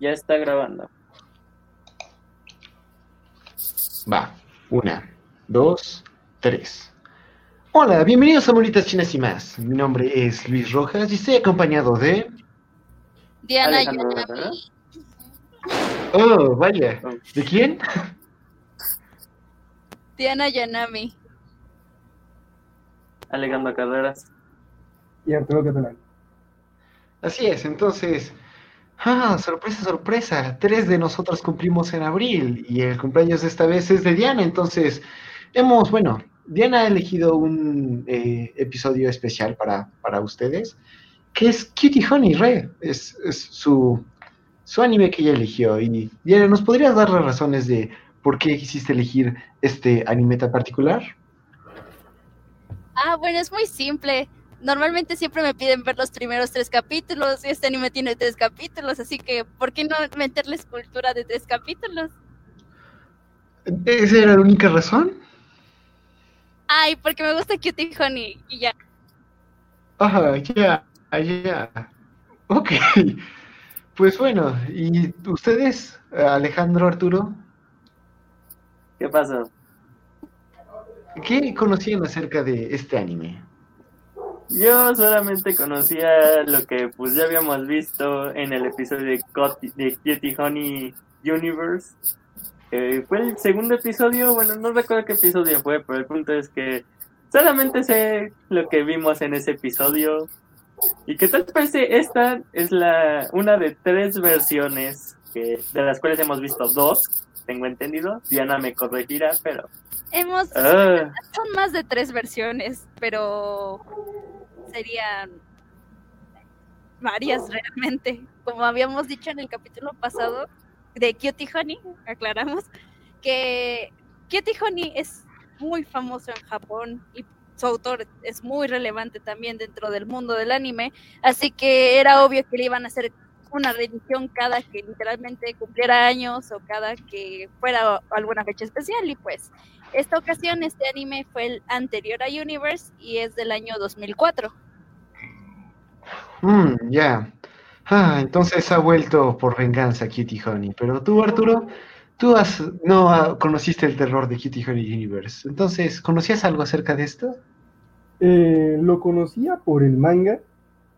Ya está grabando. Va, una, dos, tres. Hola, bienvenidos a Monitas Chinas y más. Mi nombre es Luis Rojas y estoy acompañado de... Diana Yanami. Oh, vaya. ¿De quién? Diana Yanami. Alejandro Carreras. y Arturo Catalán. Así es, entonces... Ah, sorpresa, sorpresa. Tres de nosotros cumplimos en abril y el cumpleaños de esta vez es de Diana. Entonces, hemos, bueno, Diana ha elegido un eh, episodio especial para, para ustedes, que es Cutie Honey Red. Es, es su, su anime que ella eligió. Y Diana, ¿nos podrías dar las razones de por qué quisiste elegir este anime tan particular? Ah, bueno, es muy simple. Normalmente siempre me piden ver los primeros tres capítulos y este anime tiene tres capítulos, así que ¿por qué no meterles cultura de tres capítulos? ¿Esa era la única razón? Ay, porque me gusta Cutie Honey y ya. Ajá, ya, ya. Ok. Pues bueno, ¿y ustedes, Alejandro, Arturo, ¿Qué pasó? qué conocían acerca de este anime? Yo solamente conocía lo que pues ya habíamos visto en el episodio de, Cot- de Honey Universe. Eh, fue el segundo episodio, bueno, no recuerdo qué episodio fue, pero el punto es que solamente sé lo que vimos en ese episodio. Y que tal parece esta es la una de tres versiones que, de las cuales hemos visto dos, tengo entendido. Diana me corregirá, pero... Hemos, ah, son más de tres versiones, pero serían varias realmente. Como habíamos dicho en el capítulo pasado de Cutie Honey, aclaramos que Cutie Honey es muy famoso en Japón y su autor es muy relevante también dentro del mundo del anime, así que era obvio que le iban a hacer una reedición cada que literalmente cumpliera años o cada que fuera alguna fecha especial y pues esta ocasión este anime fue el anterior a Universe y es del año 2004. Mm, ya. Ah, entonces ha vuelto por venganza Kitty Honey. Pero tú, Arturo, tú has, no ah, conociste el terror de Kitty Honey Universe. Entonces, ¿conocías algo acerca de esto? Eh, lo conocía por el manga,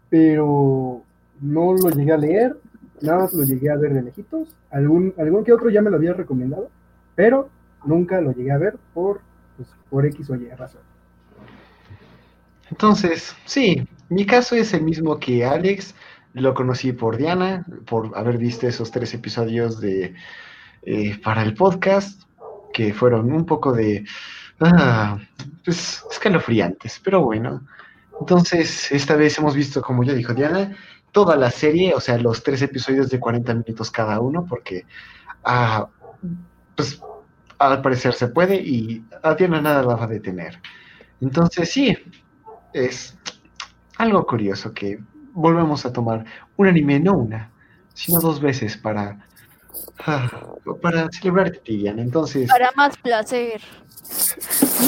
pero no lo llegué a leer, nada más lo llegué a ver de lejitos. Algún, algún que otro ya me lo había recomendado, pero nunca lo llegué a ver por, pues, por X o Y razón. Entonces, sí, mi caso es el mismo que Alex. Lo conocí por Diana, por haber visto esos tres episodios de eh, para el podcast, que fueron un poco de ah, pues, escalofriantes, pero bueno. Entonces, esta vez hemos visto, como ya dijo Diana, toda la serie, o sea, los tres episodios de 40 minutos cada uno, porque ah, pues al parecer se puede y a Diana nada la va a detener. Entonces, sí, es algo curioso que volvemos a tomar un anime, no una, sino dos veces para, ah, para celebrar Diana. Entonces, Para más placer.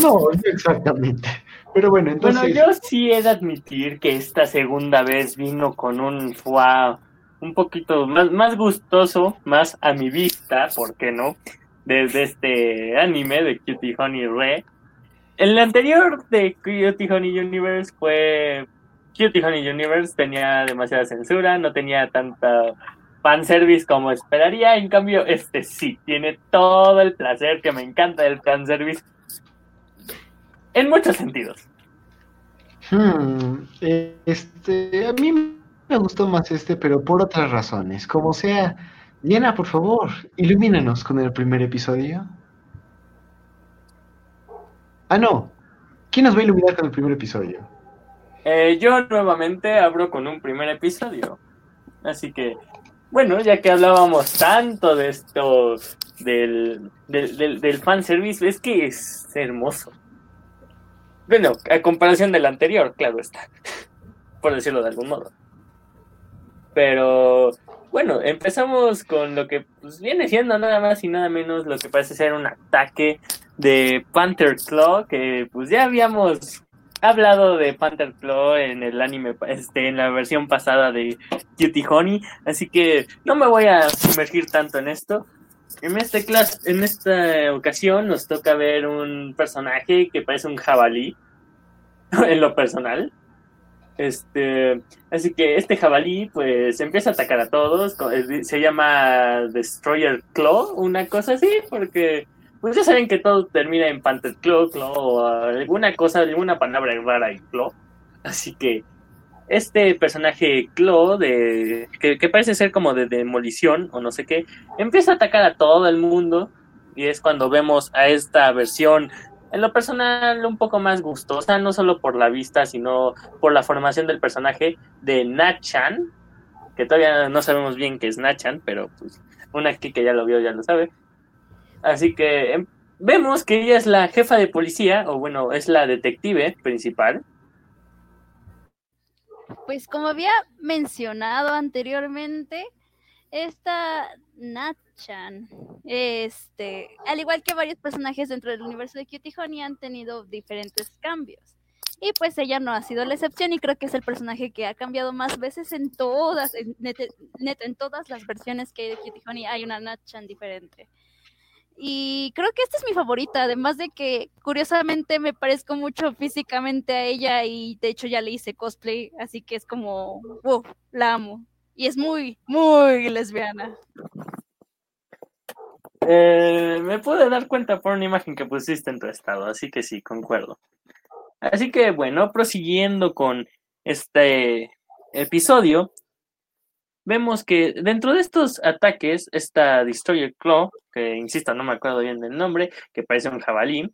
no, no exactamente. Pero bueno, entonces, Bueno, yo sí he de admitir que esta segunda vez vino con un foie un poquito más, más gustoso, más a mi vista, ¿por qué no? Desde este anime de Cutie Honey Re. El anterior de Cutie Honey Universe fue. Cutie Honey Universe tenía demasiada censura, no tenía tanta fanservice como esperaría. En cambio, este sí, tiene todo el placer que me encanta del fanservice. En muchos sentidos. hmm, este, a mí me gustó más este, pero por otras razones. Como sea, Diana, por favor, ilumínanos con el primer episodio. Ah, no. ¿Quién nos va a iluminar con el primer episodio? Eh, yo nuevamente abro con un primer episodio. Así que, bueno, ya que hablábamos tanto de esto, del, del, del, del fanservice, es que es hermoso. Bueno, a comparación del anterior, claro está. Por decirlo de algún modo. Pero, bueno, empezamos con lo que pues, viene siendo nada más y nada menos lo que parece ser un ataque de Panther Claw, que pues ya habíamos hablado de Panther Claw en el anime, este, en la versión pasada de Cutie Honey, así que no me voy a sumergir tanto en esto. En, este clase, en esta ocasión nos toca ver un personaje que parece un jabalí, en lo personal. Este, así que este jabalí pues empieza a atacar a todos, se llama Destroyer Claw, una cosa así, porque pues ya saben que todo termina en Panther Claw, Claw o alguna cosa, alguna palabra rara y Claw. Así que este personaje Claw, de, que, parece ser como de demolición o no sé qué, empieza a atacar a todo el mundo. Y es cuando vemos a esta versión, en lo personal, un poco más gustosa, no solo por la vista, sino por la formación del personaje de Nachan, que todavía no sabemos bien qué es Nachan, pero pues una aquí que ya lo vio ya lo sabe. Así que em, vemos que ella es la jefa de policía, o bueno, es la detective principal. Pues como había mencionado anteriormente, esta Natchan, este, al igual que varios personajes dentro del universo de Cutie Honey, han tenido diferentes cambios. Y pues ella no ha sido la excepción y creo que es el personaje que ha cambiado más veces en todas, en, todas las versiones que hay de Cutie Honey hay una Natchan diferente. Y creo que esta es mi favorita, además de que curiosamente me parezco mucho físicamente a ella y de hecho ya le hice cosplay, así que es como, wow, la amo. Y es muy, muy lesbiana. Eh, me pude dar cuenta por una imagen que pusiste en tu estado, así que sí, concuerdo. Así que bueno, prosiguiendo con este episodio, vemos que dentro de estos ataques, esta Destroyer Claw, que insisto, no me acuerdo bien del nombre, que parece un jabalí,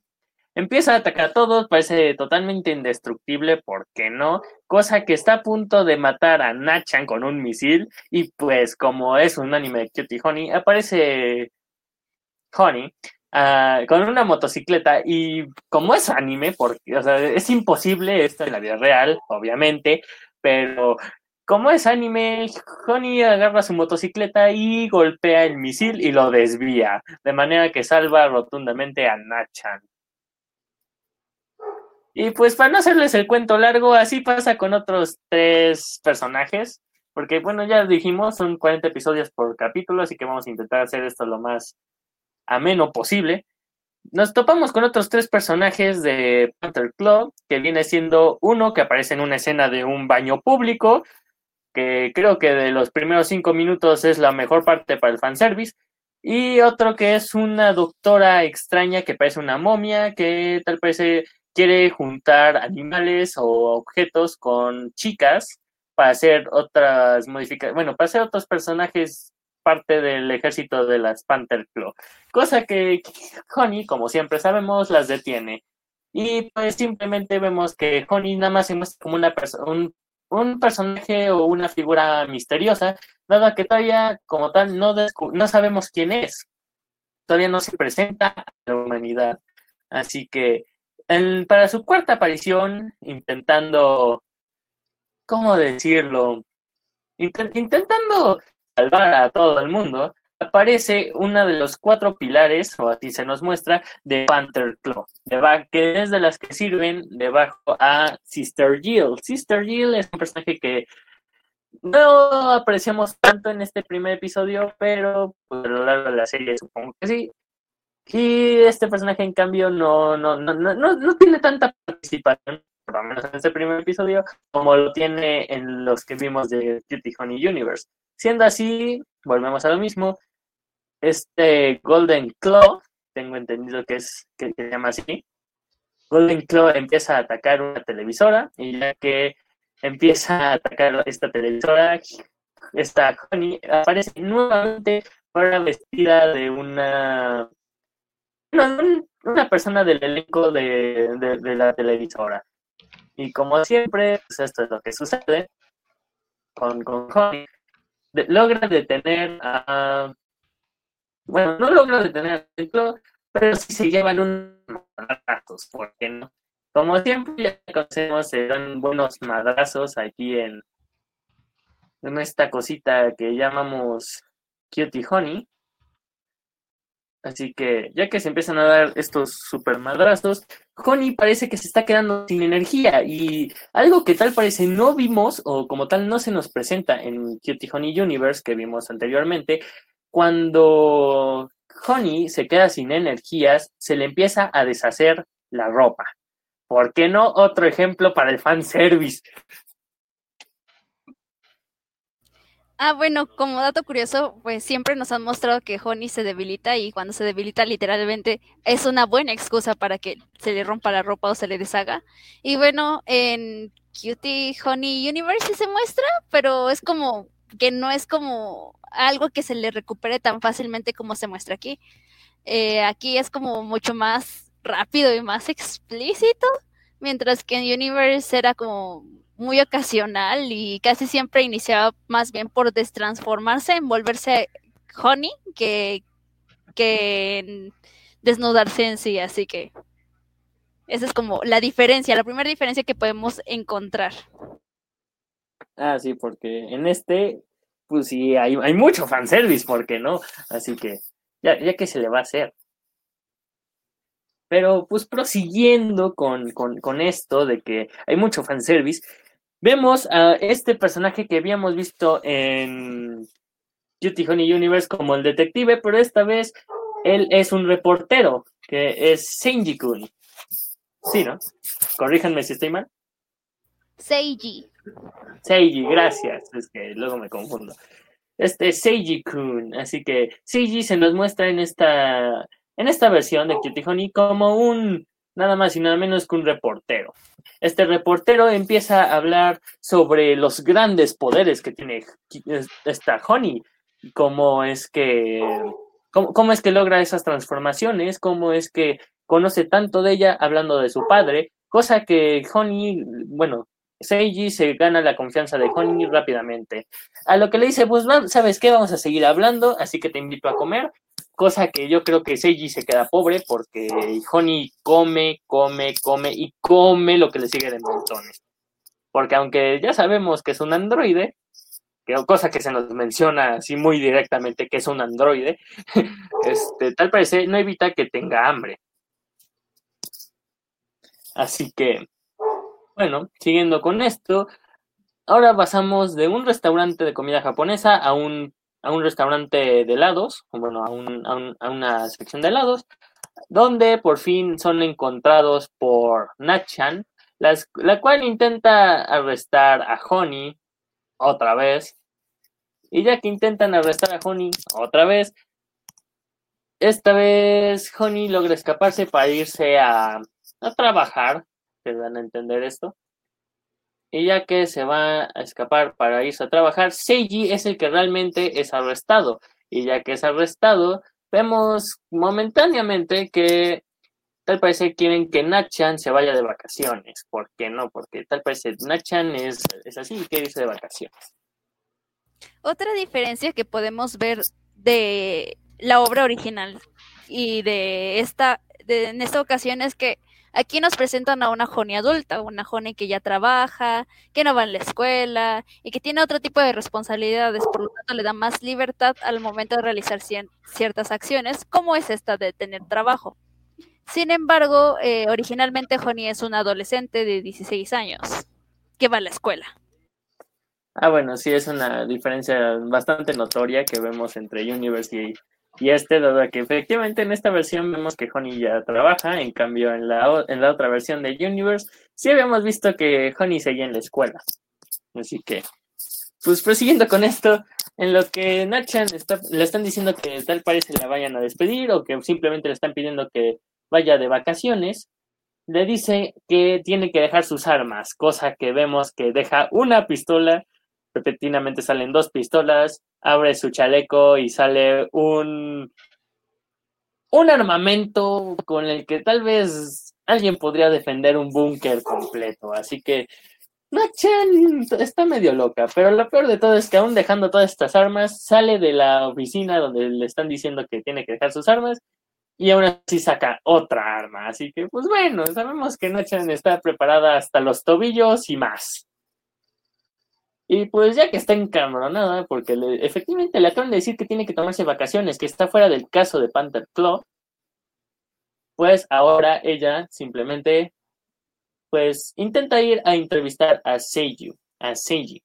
empieza a atacar a todos, parece totalmente indestructible, ¿por qué no? Cosa que está a punto de matar a Nachan con un misil, y pues como es un anime de Cutie Honey, aparece Honey uh, con una motocicleta, y como es anime, porque, o sea, es imposible esto en la vida real, obviamente, pero como es anime, Honey agarra su motocicleta y golpea el misil y lo desvía, de manera que salva rotundamente a Nachan. Y pues para no hacerles el cuento largo, así pasa con otros tres personajes, porque bueno, ya dijimos, son 40 episodios por capítulo, así que vamos a intentar hacer esto lo más ameno posible. Nos topamos con otros tres personajes de Panther Club, que viene siendo uno que aparece en una escena de un baño público, que creo que de los primeros cinco minutos es la mejor parte para el fanservice. Y otro que es una doctora extraña que parece una momia, que tal parece quiere juntar animales o objetos con chicas para hacer otras modificaciones, bueno, para hacer otros personajes parte del ejército de las Panther Claw. Cosa que Honey, como siempre sabemos, las detiene. Y pues simplemente vemos que Honey nada más se muestra como una persona, un personaje o una figura misteriosa, dado que todavía como tal no, no sabemos quién es. Todavía no se presenta a la humanidad. Así que para su cuarta aparición, intentando, ¿cómo decirlo? intentando salvar a todo el mundo, aparece uno de los cuatro pilares, o así se nos muestra, de Panther Claw, que es de las que sirven debajo a Sister Jill. Sister Jill es un personaje que no apreciamos tanto en este primer episodio, pero pues, a lo largo de la serie supongo que sí. Y este personaje, en cambio, no, no, no, no, no tiene tanta participación, por lo menos en este primer episodio, como lo tiene en los que vimos de Cutie Honey Universe. Siendo así, volvemos a lo mismo, este Golden Claw, tengo entendido que es que se llama así, Golden Claw empieza a atacar una televisora y ya que empieza a atacar esta televisora, esta Honey aparece nuevamente para vestida de una una persona del elenco de, la televisora. Y como siempre, pues esto es lo que sucede con, con Honey. logra detener a bueno, no logra detener el ciclo, pero sí se llevan unos madrazos, porque no? Como siempre ya conocemos, se dan buenos madrazos aquí en, en esta cosita que llamamos Cutie Honey. Así que ya que se empiezan a dar estos super madrazos, Honey parece que se está quedando sin energía y algo que tal parece no vimos o como tal no se nos presenta en Cutie Honey Universe que vimos anteriormente, cuando Honey se queda sin energías, se le empieza a deshacer la ropa. ¿Por qué no otro ejemplo para el fanservice? Ah, bueno, como dato curioso, pues siempre nos han mostrado que Honey se debilita y cuando se debilita literalmente es una buena excusa para que se le rompa la ropa o se le deshaga. Y bueno, en Cutie Honey Universe se muestra, pero es como que no es como algo que se le recupere tan fácilmente como se muestra aquí. Eh, aquí es como mucho más rápido y más explícito, mientras que en Universe era como muy ocasional y casi siempre iniciaba más bien por destransformarse en volverse honey que, que desnudarse en sí, así que esa es como la diferencia, la primera diferencia que podemos encontrar. Ah, sí, porque en este, pues sí, hay, hay mucho fanservice, ¿por qué no? Así que, ya, ya que se le va a hacer. Pero pues prosiguiendo con, con, con esto de que hay mucho fanservice, Vemos a este personaje que habíamos visto en Cutie Honey Universe como el detective, pero esta vez él es un reportero, que es Seiji-kun. Sí, ¿no? Corríjanme si estoy mal. Seiji. Seiji, gracias. Es que luego me confundo. Este Seiji-kun. Así que Seiji se nos muestra en esta, en esta versión de Cutie Honey como un nada más y nada menos que un reportero. Este reportero empieza a hablar sobre los grandes poderes que tiene esta Honey, cómo es que cómo, es que logra esas transformaciones, cómo es que conoce tanto de ella hablando de su padre, cosa que Honey, bueno, Seiji se gana la confianza de Honey rápidamente. A lo que le dice, pues, ¿sabes qué? Vamos a seguir hablando, así que te invito a comer cosa que yo creo que Seiji se queda pobre porque Honey come, come, come y come lo que le sigue de montones. Porque aunque ya sabemos que es un androide, que, cosa que se nos menciona así muy directamente que es un androide, este, tal parece no evita que tenga hambre. Así que, bueno, siguiendo con esto, ahora pasamos de un restaurante de comida japonesa a un a un restaurante de helados, bueno, a, un, a, una sección de helados, donde por fin son encontrados por Nachan, la cual intenta arrestar a Honey otra vez. Y ya que intentan arrestar a Honey otra vez, esta vez Honey logra escaparse para irse a, a trabajar, que van a entender esto. Y ya que se va a escapar para irse a trabajar, Seiji es el que realmente es arrestado. Y ya que es arrestado, vemos momentáneamente que tal parece quieren que Nachan se vaya de vacaciones. ¿Por qué no? Porque tal parece Nachan es, es así, quiere irse de vacaciones. Otra diferencia que podemos ver de la obra original y de esta, de, en esta ocasión es que Aquí nos presentan a una Joni adulta, una Joni que ya trabaja, que no va en la escuela y que tiene otro tipo de responsabilidades, por lo tanto le da más libertad al momento de realizar ciertas acciones, como es esta de tener trabajo. Sin embargo, eh, originalmente Joni es una adolescente de 16 años que va a la escuela. Ah, bueno, sí, es una diferencia bastante notoria que vemos entre University y este, dado que efectivamente en esta versión vemos que Honey ya trabaja, en cambio en la, en la otra versión de Universe sí habíamos visto que Honey seguía en la escuela. Así que, pues prosiguiendo con esto, en lo que Nachan está, le están diciendo que tal parece la vayan a despedir o que simplemente le están pidiendo que vaya de vacaciones, le dice que tiene que dejar sus armas, cosa que vemos que deja una pistola repentinamente salen dos pistolas, abre su chaleco y sale un, un armamento con el que tal vez alguien podría defender un búnker completo. Así que Nachan está medio loca, pero lo peor de todo es que aún dejando todas estas armas, sale de la oficina donde le están diciendo que tiene que dejar sus armas y aún así saca otra arma. Así que, pues bueno, sabemos que Nachan está preparada hasta los tobillos y más. Y pues ya que está encabronada, porque efectivamente le acaban de decir que tiene que tomarse vacaciones, que está fuera del caso de Panther Claw, pues ahora ella simplemente pues intenta ir a entrevistar a Seiji, a Seiji.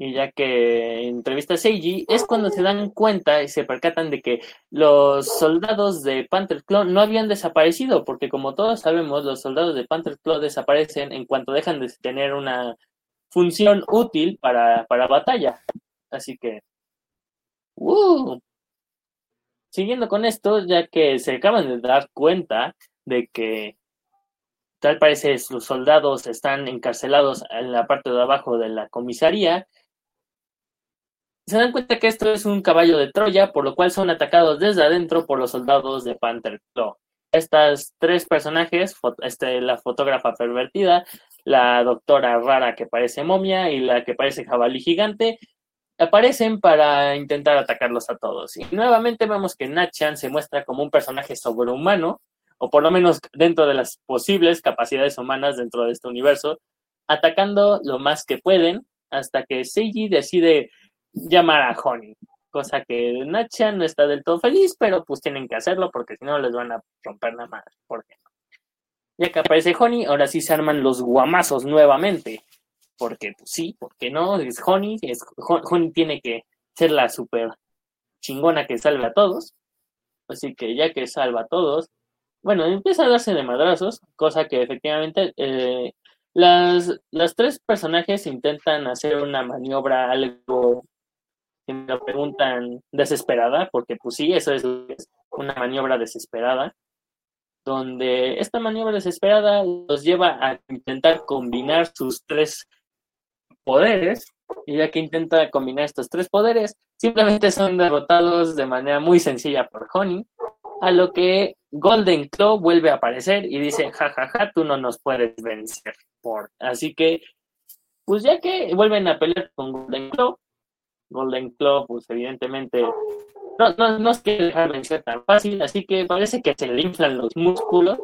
Y ya que entrevista a Seiji, es cuando se dan cuenta y se percatan de que los soldados de Panther Claw no habían desaparecido, porque como todos sabemos, los soldados de Panther Claw desaparecen en cuanto dejan de tener una función útil para, para batalla. Así que, ¡uh! siguiendo con esto, ya que se acaban de dar cuenta de que tal parece los soldados están encarcelados en la parte de abajo de la comisaría, se dan cuenta que esto es un caballo de Troya, por lo cual son atacados desde adentro por los soldados de Panther Claw. Estas tres personajes, este, la fotógrafa pervertida, la doctora rara que parece momia y la que parece jabalí gigante, aparecen para intentar atacarlos a todos. Y nuevamente vemos que Nachan se muestra como un personaje sobrehumano, o por lo menos dentro de las posibles capacidades humanas dentro de este universo, atacando lo más que pueden, hasta que Seiji decide llamar a Honey, cosa que Nachan no está del todo feliz, pero pues tienen que hacerlo porque si no les van a romper la madre. ¿Por qué? Ya que aparece Honey, ahora sí se arman los guamazos nuevamente. Porque, pues sí, ¿por qué no? Es Honey, es, Hon- Honey tiene que ser la super chingona que salve a todos. Así que ya que salva a todos, bueno, empieza a darse de madrazos, cosa que efectivamente eh, las, las tres personajes intentan hacer una maniobra algo, si me lo preguntan, desesperada, porque pues sí, eso es una maniobra desesperada, donde esta maniobra desesperada los lleva a intentar combinar sus tres poderes, y ya que intenta combinar estos tres poderes, simplemente son derrotados de manera muy sencilla por Honey, a lo que Golden Claw vuelve a aparecer y dice, jajaja, ja, ja, tú no nos puedes vencer. Por... Así que, pues ya que vuelven a pelear con Golden Claw, Golden Claw, pues evidentemente no, no, no se quiere dejar vencer tan fácil, así que parece que se le inflan los músculos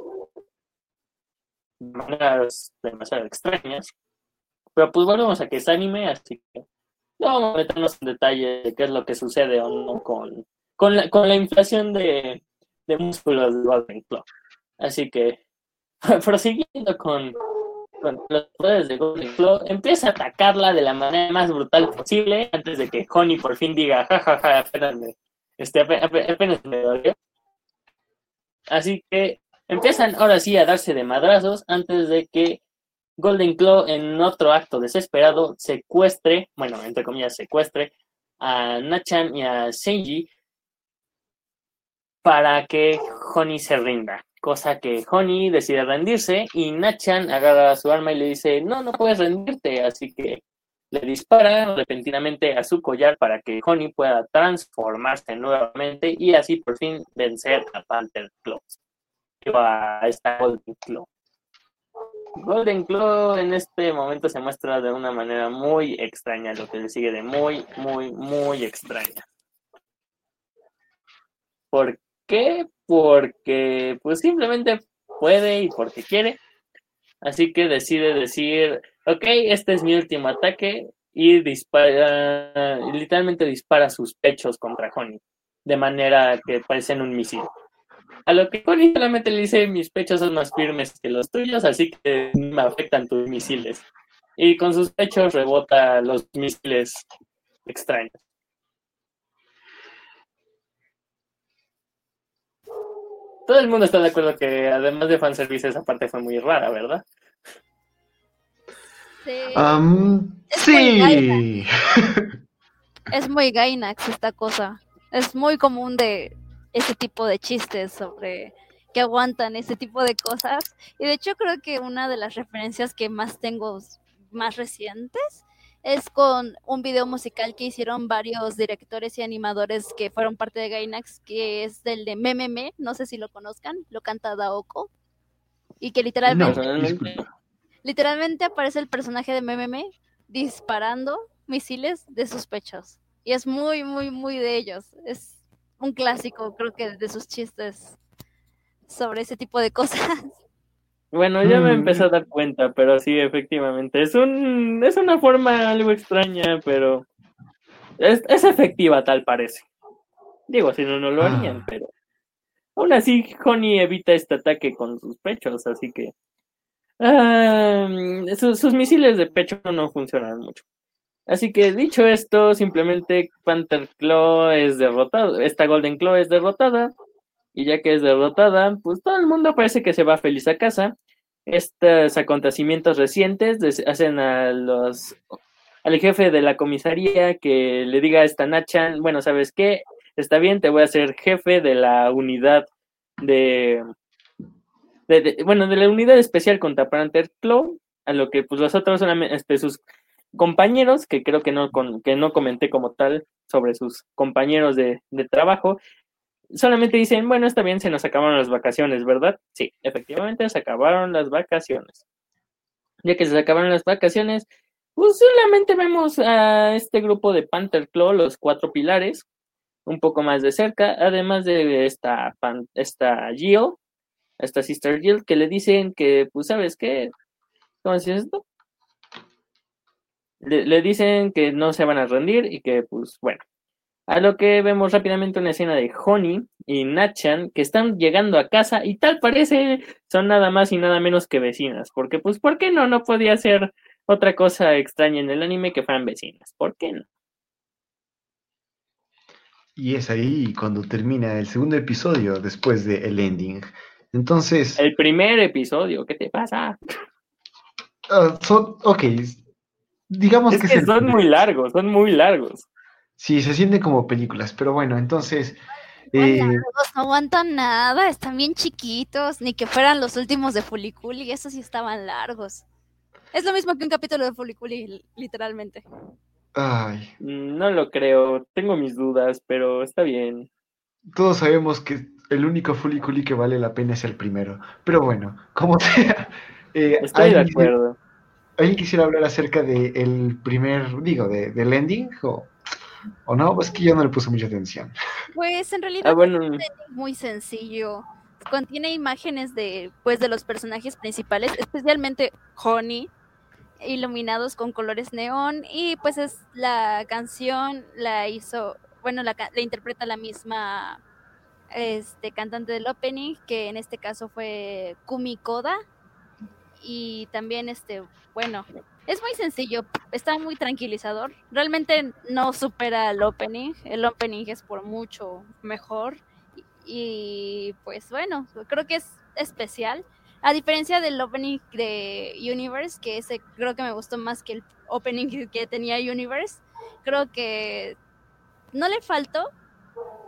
de maneras demasiado extrañas. Pero pues volvemos a que es anime, así que no vamos a meternos en detalle de qué es lo que sucede o no con, con, la, con la inflación de, de músculos de Golden Claw. Así que, prosiguiendo con los poderes de Golden Claw, empieza a atacarla de la manera más brutal posible antes de que Honey por fin diga, jajaja, ja, ja, apenas este, apenas, me dolió. Así que empiezan ahora sí a darse de madrazos antes de que Golden Claw en otro acto desesperado secuestre, bueno, entre comillas, secuestre a Nachan y a Seiji para que Honey se rinda. Cosa que Honey decide rendirse y Nachan agarra su arma y le dice, no, no puedes rendirte, así que le dispara repentinamente a su collar para que Honey pueda transformarse nuevamente y así por fin vencer a Panther Claw. A esta Golden Claw. Golden Claw en este momento se muestra de una manera muy extraña, lo que le sigue de muy, muy, muy extraña. ¿Por qué? Porque pues simplemente puede y porque quiere. Así que decide decir, ok, este es mi último ataque y dispara, literalmente dispara sus pechos contra Honey, de manera que parecen un misil. A lo que Honey solamente le dice, mis pechos son más firmes que los tuyos, así que me afectan tus misiles. Y con sus pechos rebota los misiles extraños. Todo el mundo está de acuerdo que además de fanservice esa parte fue muy rara, ¿verdad? Sí. Um, Es muy sí. Es muy Gainax esta cosa. Es muy común de ese tipo de chistes sobre que aguantan ese tipo de cosas. Y de hecho creo que una de las referencias que más tengo más recientes es con un video musical que hicieron varios directores y animadores que fueron parte de Gainax, que es del de Mememe, no sé si lo conozcan, lo canta Daoko. Y que literalmente, literalmente aparece el personaje de Mememe disparando misiles de sus pechos. Y es muy, muy, muy de ellos. Es un clásico, creo que, de sus chistes sobre ese tipo de cosas. Bueno, ya me Mm. empecé a dar cuenta, pero sí, efectivamente. Es un, es una forma algo extraña, pero es, es efectiva, tal parece. Digo, si no, no lo harían, Ah. pero aún así, Honey evita este ataque con sus pechos, así que ah, sus, sus misiles de pecho no funcionan mucho. Así que dicho esto, simplemente Panther Claw es derrotado, esta Golden Claw es derrotada, y ya que es derrotada, pues todo el mundo parece que se va feliz a casa. Estos acontecimientos recientes hacen a los al jefe de la comisaría que le diga a esta Nachan, bueno, ¿sabes qué? Está bien, te voy a hacer jefe de la unidad de, bueno, de la unidad especial contra Panther Claw, a lo que pues los otros solamente este, sus compañeros, que creo que no, con, que no comenté como tal sobre sus compañeros de trabajo, solamente dicen, bueno, está bien, se nos acabaron las vacaciones, ¿verdad? Sí, efectivamente se acabaron las vacaciones. Ya que se acabaron las vacaciones, pues solamente vemos a este grupo de Panther Claw, los cuatro pilares, un poco más de cerca, además de esta, pan- esta Jill, esta Sister Jill, que le dicen que, pues, ¿sabes qué? ¿Cómo se dice esto? Le dicen que no se van a rendir y que, pues, bueno. A lo que vemos rápidamente una escena de Honey y Nachan que están llegando a casa y tal parece son nada más y nada menos que vecinas. Porque, pues, ¿por qué no? No podía ser otra cosa extraña en el anime que fueran vecinas. ¿Por qué no? Y es ahí cuando termina el segundo episodio después del ending. Entonces, El primer episodio, ¿qué te pasa? ah, son, ok, digamos Es que, son muy largos, son muy largos. Sí, se sienten como películas, pero bueno, entonces, Están eh, largos, no aguantan nada, están bien chiquitos, ni que fueran los últimos de Fuliculi, esos sí estaban largos. Es lo mismo que un capítulo de Fuliculi, li- literalmente. ay, Mm, No lo creo, tengo mis dudas, pero está bien. todos sabemos que el único Fuliculi que vale la pena es el primero. Pero bueno, como sea, eh, Estoy de ¿alguien, acuerdo. ¿alguien quisiera hablar acerca del primer, digo, de, del ending? O, o no? Pues que yo no le puse mucha atención. Pues en realidad Ah, bueno, es muy sencillo. Contiene imágenes de, pues, de los personajes principales, especialmente Honey, iluminados con colores neón y pues es la canción la hizo, bueno, la, la interpreta la misma este cantante del opening, que en este caso fue Kumi Koda y también este, bueno, es muy sencillo, está muy tranquilizador. Realmente no supera el opening, el opening es por mucho mejor y, y, pues bueno, creo que es especial. A diferencia del opening de Universe, que ese creo que me gustó más que el opening que- tenía Universe, creo que no le faltó,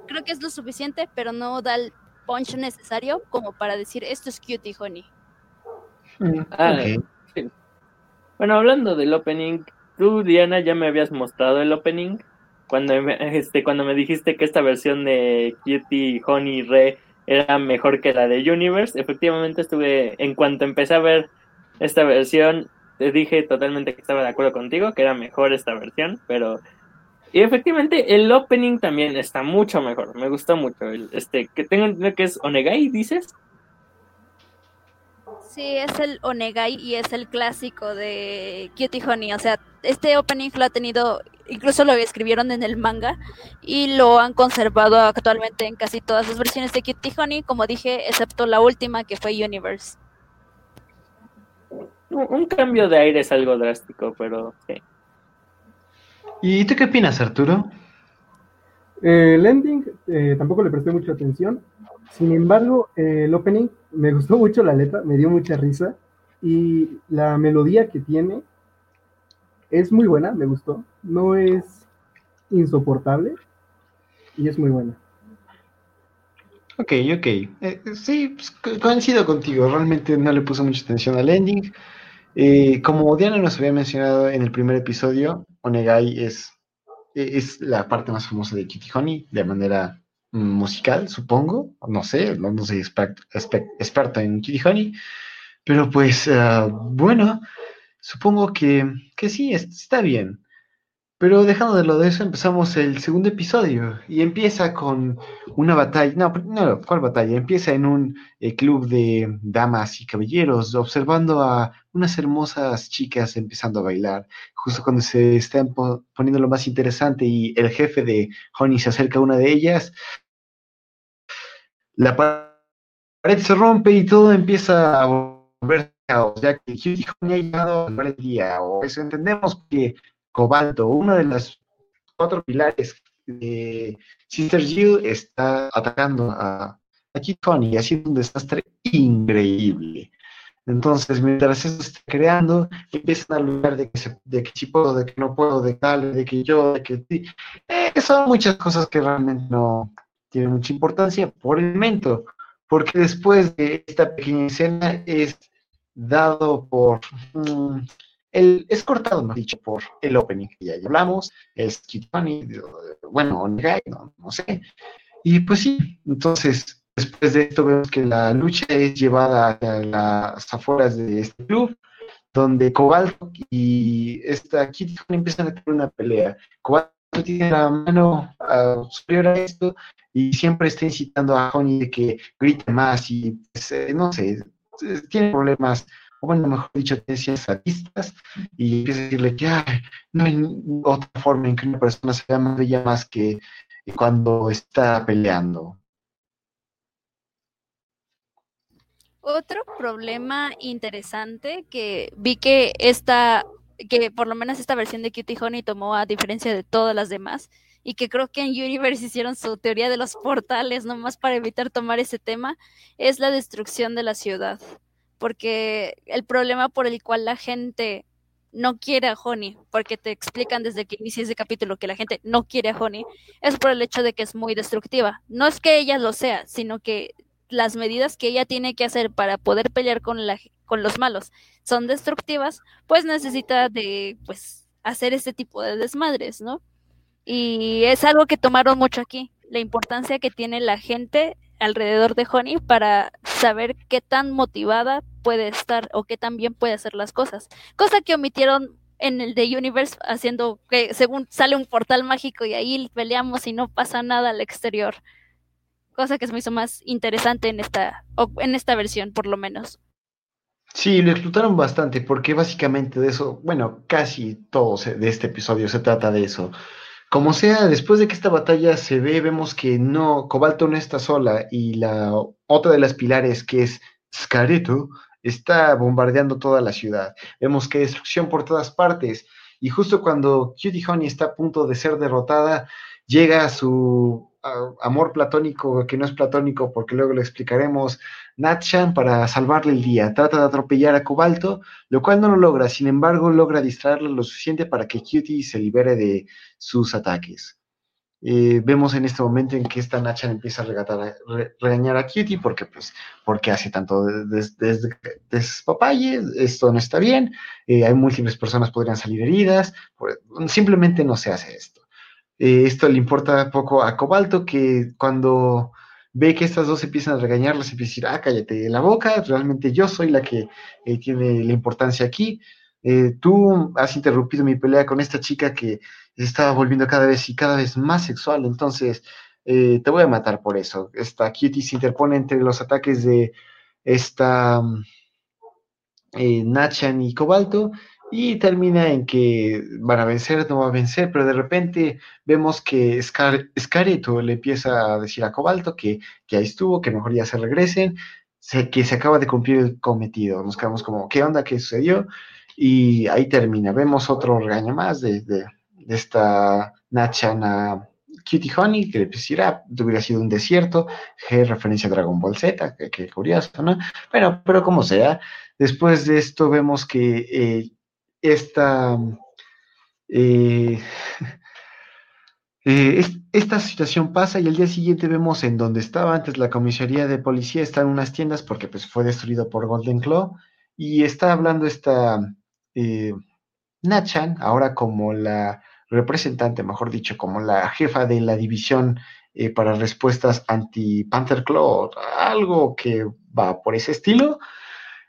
creo que es lo suficiente, pero no da el punch necesario como para decir esto es Cutie Honey. Ok. Bueno, hablando del opening, tú, Diana, ya me habías mostrado el opening cuando me, este, cuando me dijiste que esta versión de Cutie, Honey Re era mejor que la de Universe. Efectivamente, estuve, en cuanto empecé a ver esta versión, te dije totalmente que estaba de acuerdo contigo, que era mejor esta versión, pero. Y efectivamente, el opening también está mucho mejor. Me gustó mucho. El, este, que tengo que es Onegai, dices. Sí, es el Onegai y es el clásico de Cutie Honey. O sea, este opening lo ha tenido, incluso lo escribieron en el manga y lo han conservado actualmente en casi todas las versiones de Cutie Honey, como dije, excepto la última que fue Universe. Un, un cambio de aire es algo drástico, pero sí. ¿Y tú qué opinas, Arturo? Eh, el ending eh, tampoco le presté mucha atención. Sin embargo, eh, el opening me gustó mucho la letra, me dio mucha risa y la melodía que tiene es muy buena, me gustó. No es insoportable y es muy buena. Ok, ok. Eh, sí, pues, co- coincido contigo. Realmente no le puse mucha atención al ending. Eh, como Diana nos había mencionado en el primer episodio, Onegai es, es la parte más famosa de Kitty Honey de manera musical, supongo. No sé, no, no soy experto, espe- experto en Kitty Honey. Pero pues, ah, bueno, supongo que, que sí, es- está bien. Pero dejando de eso, empezamos el segundo episodio y empieza con una batalla. No, no ¿cuál batalla? Empieza en un eh, club de damas y caballeros, observando a unas hermosas chicas empezando a bailar. Justo cuando se está poniendo lo más interesante y el jefe de Honey se acerca a una de ellas, la pared se rompe y todo empieza a volver caos, ya que Honey ha llegado al día, o eso entendemos que Cobalto, uno de los cuatro pilares de Sister Jill, está atacando a, a Kid y haciendo un desastre increíble. Entonces, mientras eso está creando, empiezan a hablar de que, se, de que sí puedo, de que no puedo, de tal, de que yo, de que sí. Eh, son muchas cosas que realmente no tienen mucha importancia por el momento, porque después de esta pequeña escena es dado por... Mm, es cortado, más dicho, por el opening que ya hablamos, es Kid bueno, Onegai, no, sé. Y pues sí, entonces, después de esto vemos que la lucha es llevada a las afueras de este club, donde Cobalto y esta Kid empiezan a tener una pelea. Cobalto tiene la mano uh, superior a esto y siempre está incitando a Honey de que grite más y, pues, eh, no sé, tiene problemas o bueno, mejor dicho, tendencias sadistas, y empieza a decirle que no hay otra forma en que una persona se vea más bella más que cuando está peleando. Otro problema interesante que vi que esta, que por lo menos esta versión de Cutie Honey tomó a diferencia de todas las demás, y que creo que en Universe hicieron su teoría de los portales nomás para evitar tomar ese tema, es la destrucción de la ciudad porque el problema por el cual la gente no quiere a Honey, porque te explican desde que inicia ese capítulo que la gente no quiere a Honey, es por el hecho de que es muy destructiva. No es que ella lo sea, sino que las medidas que ella tiene que hacer para poder pelear con, la, con los malos son destructivas, pues necesita de pues hacer este tipo de desmadres, ¿no? Y es algo que tomaron mucho aquí, la importancia que tiene la gente alrededor de Honey para saber qué tan motivada puede estar o qué tan bien puede hacer las cosas. Cosa que omitieron en el de Universe haciendo que según sale un portal mágico y ahí peleamos y no pasa nada al exterior. Cosa que se me hizo más interesante en esta, en esta versión por lo menos. Sí, lo explotaron bastante porque básicamente de eso, bueno, casi todo de este episodio se trata de eso. Como sea, después de que esta batalla se ve, vemos que no, Cobalto no está sola y la otra de las pilares, que es Scareto, está bombardeando toda la ciudad. Vemos que hay destrucción por todas partes. Y justo cuando Cutie Honey está a punto de ser derrotada, llega su amor platónico, que no es platónico porque luego lo explicaremos, Natchan para salvarle el día. Trata de atropellar a Cobalto, lo cual no lo logra, sin embargo logra distraerle lo suficiente para que Cutie se libere de sus ataques. Eh, vemos en este momento en que esta Natchan empieza a, regañar a Cutie porque, pues, porque hace tanto desde despapalle, esto no está bien, eh, hay múltiples personas podrían salir heridas, simplemente no se hace esto. Eh, esto le importa poco a Cobalto, que cuando ve que estas dos empiezan a regañarlas, empieza a decir, ah, cállate la boca, realmente yo soy la que eh, tiene la importancia aquí. Eh, tú has interrumpido mi pelea con esta chica que se estaba volviendo cada vez y cada vez más sexual, entonces te voy a matar por eso. Esta Cutie se interpone entre los ataques de esta Nachan y Cobalto y termina en que van a vencer, no va a vencer, pero de repente vemos que Scar Scareto le empieza a decir a Cobalto que, que ahí estuvo, que mejor ya se regresen, que se acaba de cumplir el cometido. Nos quedamos como, ¿qué onda? ¿Qué sucedió? Y ahí termina. Vemos otro regaño más de, de, esta Nachana Cutie Honey, que le decía, hubiera sido un desierto, G referencia a Dragon Ball Z, que, curioso, ¿no? Bueno, pero como sea, después de esto vemos que eh, esta, eh, eh, esta situación pasa y al día siguiente vemos en donde estaba antes la comisaría de policía, está en unas tiendas porque pues, fue destruido por Golden Claw y está hablando esta eh, Nachan, ahora como la representante, mejor dicho, como la jefa de la división para respuestas anti-Panther Claw, algo que va por ese estilo.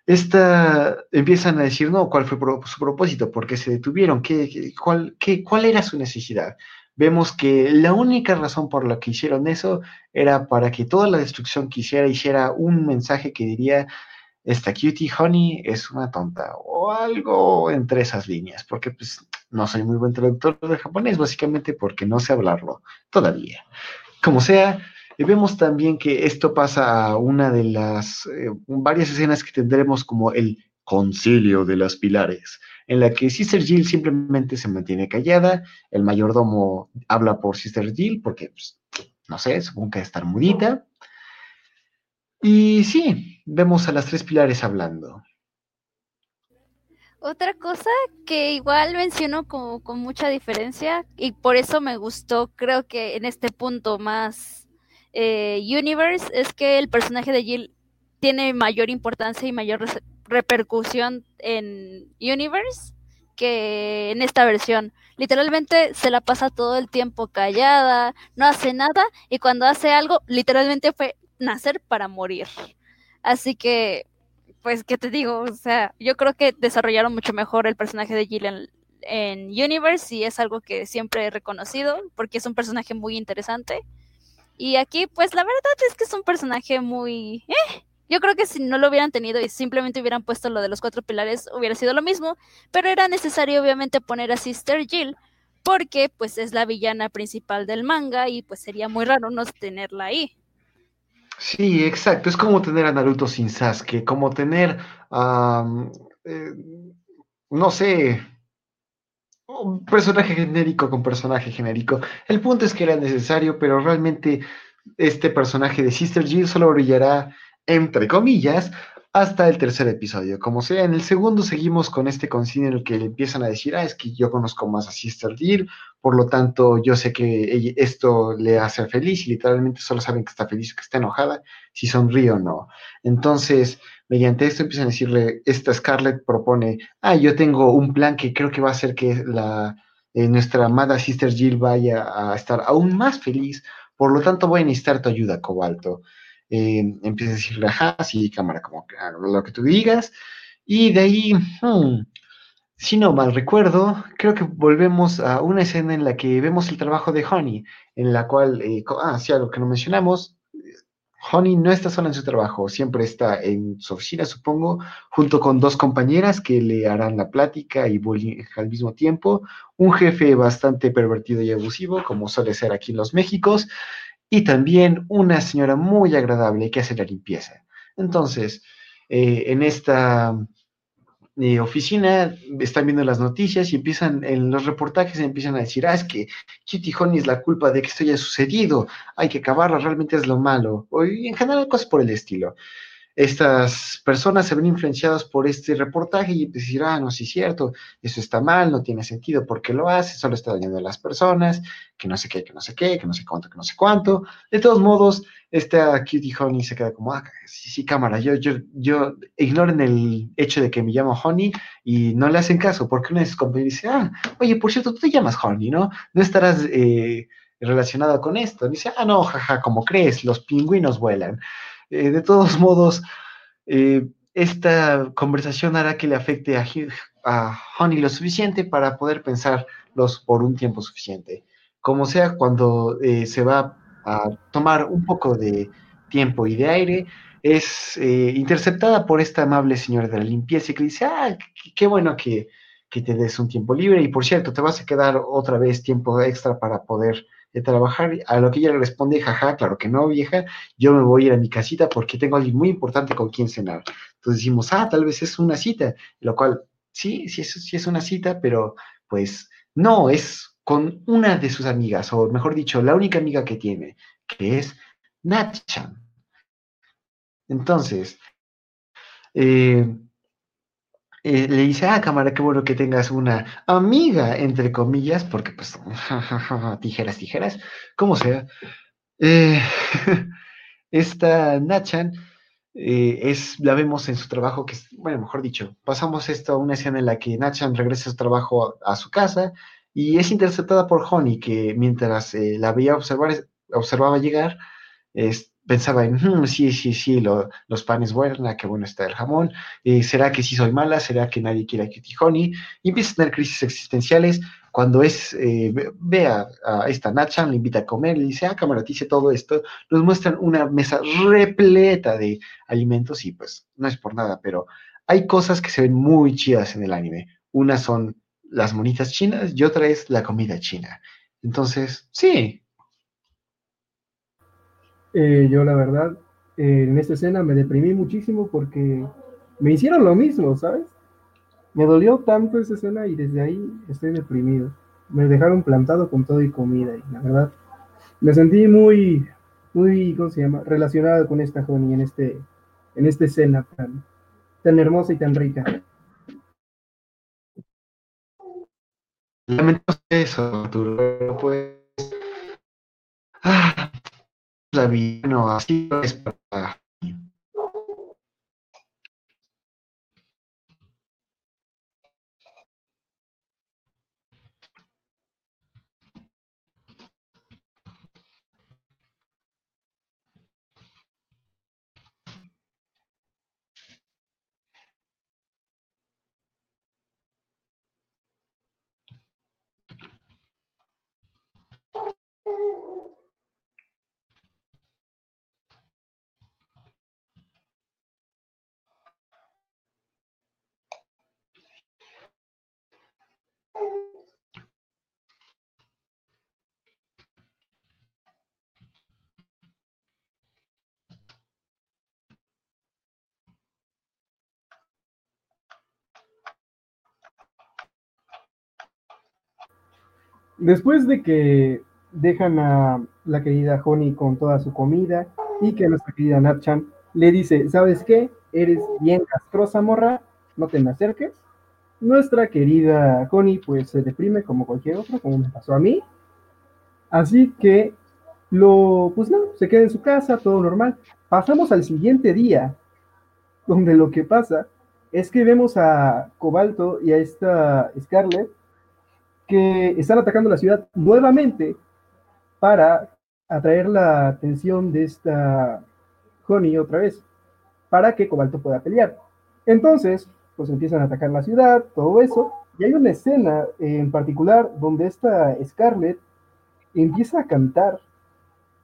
Esta, empiezan a decir, no, ¿cuál fue su propósito? ¿Por qué se detuvieron? ¿Qué, cuál, qué, ¿Cuál era su necesidad? Vemos que la única razón por la que hicieron eso era para que toda la destrucción que hiciera hiciera un mensaje que diría, esta cutie honey es una tonta o algo entre esas líneas, porque pues no soy muy buen traductor de japonés, básicamente porque no sé hablarlo todavía. Como sea, vemos también que esto pasa a una de las eh, varias escenas que tendremos como el concilio de las pilares, en la que Sister Jill simplemente se mantiene callada, el mayordomo habla por Sister Jill porque, pues, no sé, supongo que estar mudita. Y sí, vemos a las tres pilares hablando. Otra cosa que igual menciono con mucha diferencia y por eso me gustó, creo que en este punto más eh, Universe, es que el personaje de Jill tiene mayor importancia y mayor repercusión en Universe que en esta versión. Literalmente se la pasa todo el tiempo callada, no hace nada y cuando hace algo, literalmente fue nacer para morir. Así que pues, ¿qué te digo? O sea, yo creo que desarrollaron mucho mejor el personaje de Jill en, Universe y es algo que siempre he reconocido porque es un personaje muy interesante. Y aquí, pues, la verdad es que es un personaje muy... Eh, yo creo que si no lo hubieran tenido y simplemente hubieran puesto lo de los cuatro pilares, hubiera sido lo mismo, pero era necesario obviamente poner a Sister Jill porque pues es la villana principal del manga y pues sería muy raro no tenerla ahí. Sí, exacto. Es como tener a Naruto sin Sasuke, como tener, eh, no sé, un personaje genérico con personaje genérico. El punto es que era necesario, pero realmente este personaje de Sister Jill solo brillará, entre comillas, hasta el tercer episodio. Como sea, en el segundo seguimos con este concilio en el que le empiezan a decir, ah, es que yo conozco más a Sister Deal, por lo tanto yo sé que esto le hace feliz y literalmente solo saben que está feliz o que está enojada, si sonríe o no. Entonces, mediante esto empiezan a decirle, esta Scarlett propone, ah, yo tengo un plan que creo que va a hacer que la, eh, nuestra amada Sister Jill vaya a estar aún más feliz, por lo tanto voy a necesitar tu ayuda, Cobalto eh, empieza a decirle, ajá, sí, cámara, como lo que tú digas. Y de ahí, hmm, si no mal recuerdo, creo que volvemos a una escena en la que vemos el trabajo de Honey, en la cual, eh, ah, sí, algo que no mencionamos, Honey no está sola en su trabajo, siempre está en su oficina, supongo, junto con dos compañeras que le harán la plática y bullying al mismo tiempo, un jefe bastante pervertido y abusivo, como suele ser aquí en los Méxicos, y también una señora muy agradable que hace la limpieza. Entonces, eh, en esta eh, oficina están viendo las noticias y empiezan, en los reportajes empiezan a decir, ah, es que Kitty Honey es la culpa de que esto haya sucedido, hay que acabarla, realmente es lo malo, o, en general cosas por el estilo estas personas se ven influenciadas por este reportaje y decir, ah, no, sí es cierto, eso está mal, no tiene sentido, ¿por qué lo hace? Solo está dañando a las personas, que no sé qué, que no sé qué, que no sé cuánto, que no sé cuánto. De todos modos, esta Cutie Honey se queda como, ah, sí, sí, cámara, yo, yo, yo, ignoren el hecho de que me llamo Honey y no le hacen caso, porque una de sus compañeras dice, ah, oye, por cierto, tú te llamas Honey, ¿no? No estarás eh, relacionada con esto. dice, ah, no, jaja, como crees, los pingüinos vuelan. Eh, de todos modos, eh, esta conversación hará que le afecte a, Honey lo suficiente para poder pensarlos por un tiempo suficiente. Como sea, cuando eh, se va a tomar un poco de tiempo y de aire, es interceptada por esta amable señora de la limpieza que dice, ah, qué bueno que te des un tiempo libre y por cierto, te vas a quedar otra vez tiempo extra para poder trabajar. A lo que ella le responde, jaja, claro que no, vieja, yo me voy a ir a mi casita porque tengo alguien muy importante con quien cenar. Entonces decimos, ah, tal vez es una cita, lo cual, sí, sí es, sí es una cita, pero pues no, es con una de sus amigas, o mejor dicho, la única amiga que tiene, que es Natchan. Entonces, eh, eh, le dice, ah, cámara, qué bueno que tengas una amiga, entre comillas, porque pues, tijeras, tijeras, como sea. Eh, esta Nachan eh, es, la vemos en su trabajo, que es, bueno, mejor dicho, pasamos esto a una escena en la que Nachan regresa a su trabajo a, su casa y es interceptada por Honey, que mientras la veía observar, observaba llegar, es, pensaba en, "Hmm, sí, sí, sí, lo- los panes buenos, qué bueno está el jamón, eh, ¿será que sí soy mala? ¿Será que nadie quiere a Cutie Honey? Y empieza a tener crisis existenciales cuando es, eh, ve, a esta Nachan, le invita a comer, le dice, ah, cámara, te hice todo esto, nos muestran una mesa repleta de alimentos y pues no es por nada, pero hay cosas que se ven muy chidas en el anime. Una son las monitas chinas y otra es la comida china. Entonces, sí, Eh, yo la verdad, en esta escena me deprimí muchísimo porque me hicieron lo mismo, ¿sabes? Me dolió tanto esa escena y desde ahí estoy deprimido. Me dejaron plantado con todo y comida y la verdad me sentí muy, muy, ¿cómo se llama? Relacionado con esta Honey en este, en esta escena tan, tan hermosa y tan rica. lamento eso, Arturo. La vida, no, así es para... Después de que dejan a la querida Honey con toda su comida y que nuestra querida Natchan le dice, ¿sabes qué? Eres bien castrosa, morra, no te me acerques. Nuestra querida Honey pues se deprime como cualquier otra, como me pasó a mí. Así que lo, pues no, se queda en su casa, todo normal. Pasamos al siguiente día, donde lo que pasa es que vemos a Cobalto y a esta Scarlett que están atacando la ciudad nuevamente para atraer la atención de esta Honey otra vez, para que Cobalto pueda pelear. Entonces, pues empiezan a atacar la ciudad, todo eso, y hay una escena en particular donde esta Scarlett empieza a cantar,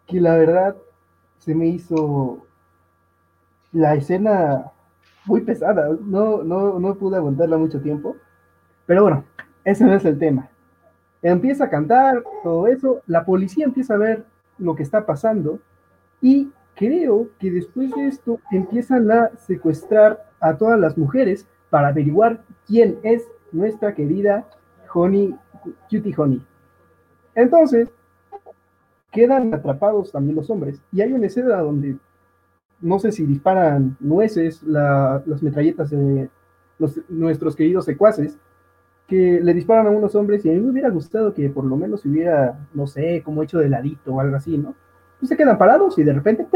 que la verdad se me hizo la escena muy pesada, no, no, no pude aguantarla mucho tiempo, pero bueno, ese no es el tema. Empieza a cantar, todo eso, la policía empieza a ver lo que está pasando y creo que después de esto empiezan a secuestrar a todas las mujeres para averiguar quién es nuestra querida Honey, Cutie Honey. Entonces, quedan atrapados también los hombres y hay una escena donde no sé si disparan nueces la, las metralletas de nuestros queridos secuaces le disparan a unos hombres y a mí me hubiera gustado que por lo menos hubiera, no sé, como hecho de ladito o algo así, ¿no? Pues se quedan parados y de repente,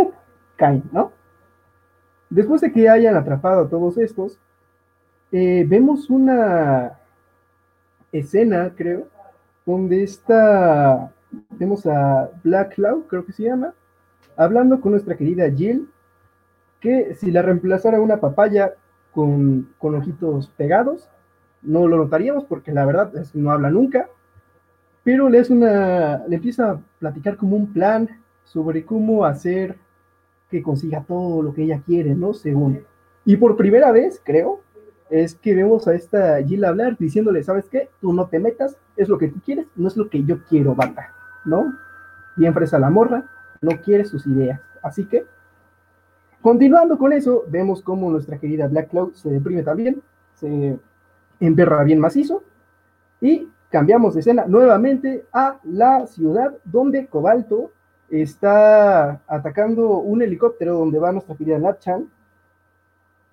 caen, ¿no? Después de que hayan atrapado a todos estos, eh, vemos una escena, creo, donde está, vemos a Black Cloud, creo que se llama, hablando con nuestra querida Jill, que si la reemplazara una papaya con, con ojitos pegados, no lo notaríamos porque la verdad es no habla nunca, pero le, es una, le empieza a platicar como un plan sobre cómo hacer que consiga todo lo que ella quiere, ¿no? Según. Y por primera vez, creo, es que vemos a esta Jill hablar diciéndole, ¿sabes qué? Tú no te metas, es lo que tú quieres, no es lo que yo quiero, bata, ¿no? Bien fresa la morra, no quiere sus ideas. Así que, continuando con eso, vemos cómo nuestra querida Black Cloud se deprime también, se emberra bien macizo, y cambiamos de escena nuevamente a la ciudad donde Cobalto está atacando un helicóptero donde va nuestra querida Natchan,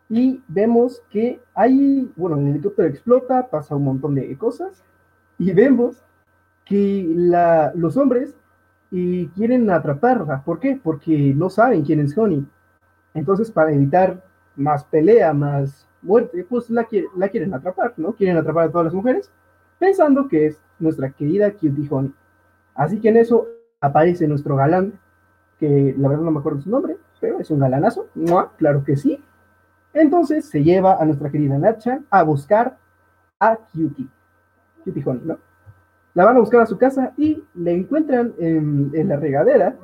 y vemos que hay, bueno, el helicóptero explota, pasa un montón de cosas, y vemos que la, los hombres y quieren atraparla. ¿Por qué? Porque no saben quién es Honey. Entonces, para evitar más pelea, más muerte, pues la, quieren atrapar, ¿no? Quieren atrapar a todas las mujeres, pensando que es nuestra querida Cutie Honey. Así que en eso aparece nuestro galán, que la verdad no me acuerdo su nombre, pero es un galanazo, ¿no? claro que sí. Entonces se lleva a nuestra querida Nacha a buscar a Cutie, Cutie Honey, ¿no? La van a buscar a su casa y le encuentran en, en la regadera,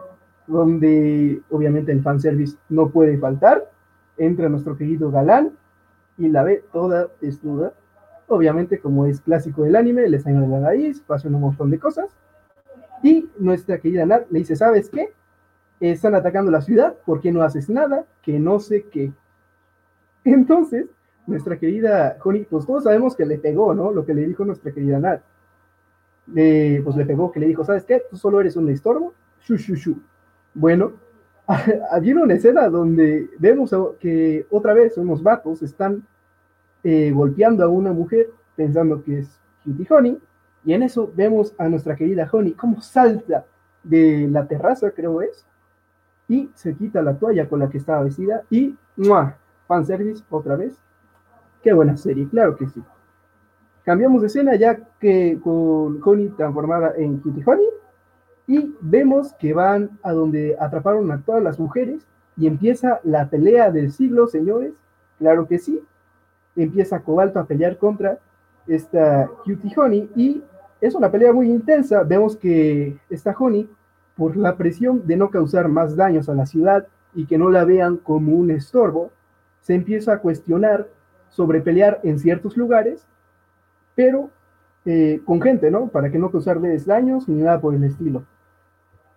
donde obviamente el fanservice no puede faltar. Entra nuestro querido galán y la ve toda desnuda. Obviamente, como es clásico del anime, le salen de la nariz, pasa un montón de cosas. Y nuestra querida Nat le dice, ¿sabes qué? Están atacando la ciudad, ¿por qué no haces nada? Que no sé qué. Entonces, nuestra querida Honey, pues todos sabemos que le pegó, ¿no? Lo que le dijo nuestra querida Nat. pues le pegó, que le dijo, ¿sabes qué? Tú solo eres un estorbo. Shu, shu, shu. Bueno, había una escena donde vemos que otra vez unos vatos están eh, golpeando a una mujer pensando que es Cutie Honey, y en eso vemos a nuestra querida Honey como salta de la terraza, creo es, y se quita la toalla con la que estaba vestida y ¡mua! fanservice otra vez. Qué buena serie, claro que sí. Cambiamos de escena ya que con Honey transformada en Cutie Honey y vemos que van a donde atraparon a todas las mujeres y empieza la pelea del siglo, señores. Claro que sí. Empieza Cobalto a pelear contra esta Cutie Honey y es una pelea muy intensa. Vemos que esta Honey, por la presión de no causar más daños a la ciudad y que no la vean como un estorbo, se empieza a cuestionar sobre pelear en ciertos lugares, pero eh, con gente, ¿no? Para que no causarles daños ni nada por el estilo.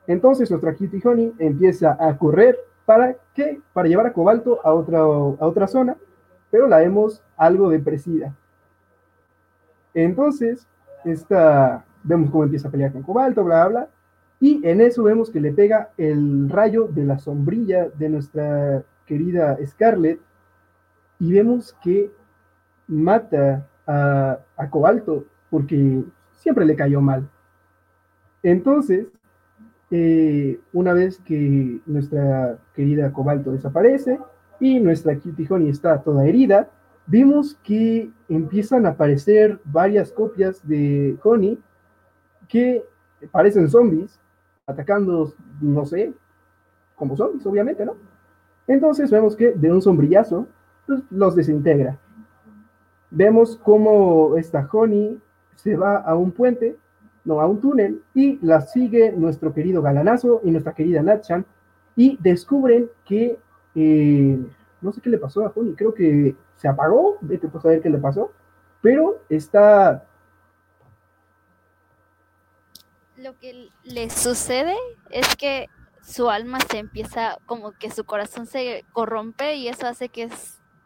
Entonces nuestra Kitty Honey empieza a correr para que para llevar a Cobalto a otra, a otra zona, pero la vemos algo depresida. Entonces, esta, vemos cómo empieza a pelear con Cobalto, bla, bla, y en eso vemos que le pega el rayo de la sombrilla de nuestra querida Scarlett, y vemos que mata a, a Cobalto porque siempre le cayó mal. Entonces, eh, una vez que nuestra querida Cobalto desaparece y nuestra Cutie Honey está toda herida, vemos que empiezan a aparecer varias copias de Honey que parecen zombies, atacando, no sé, como zombies, obviamente, ¿no? Entonces vemos que de un sombrillazo pues, los desintegra. Vemos cómo esta Honey se va a un puente no, a un túnel y la sigue nuestro querido Galanazo y nuestra querida Natchan y descubren que eh, no sé qué le pasó a Honey, creo que se apagó, vete pues a ver qué le pasó, pero está... Lo que le sucede es que su alma se empieza, como que su corazón se corrompe y eso hace que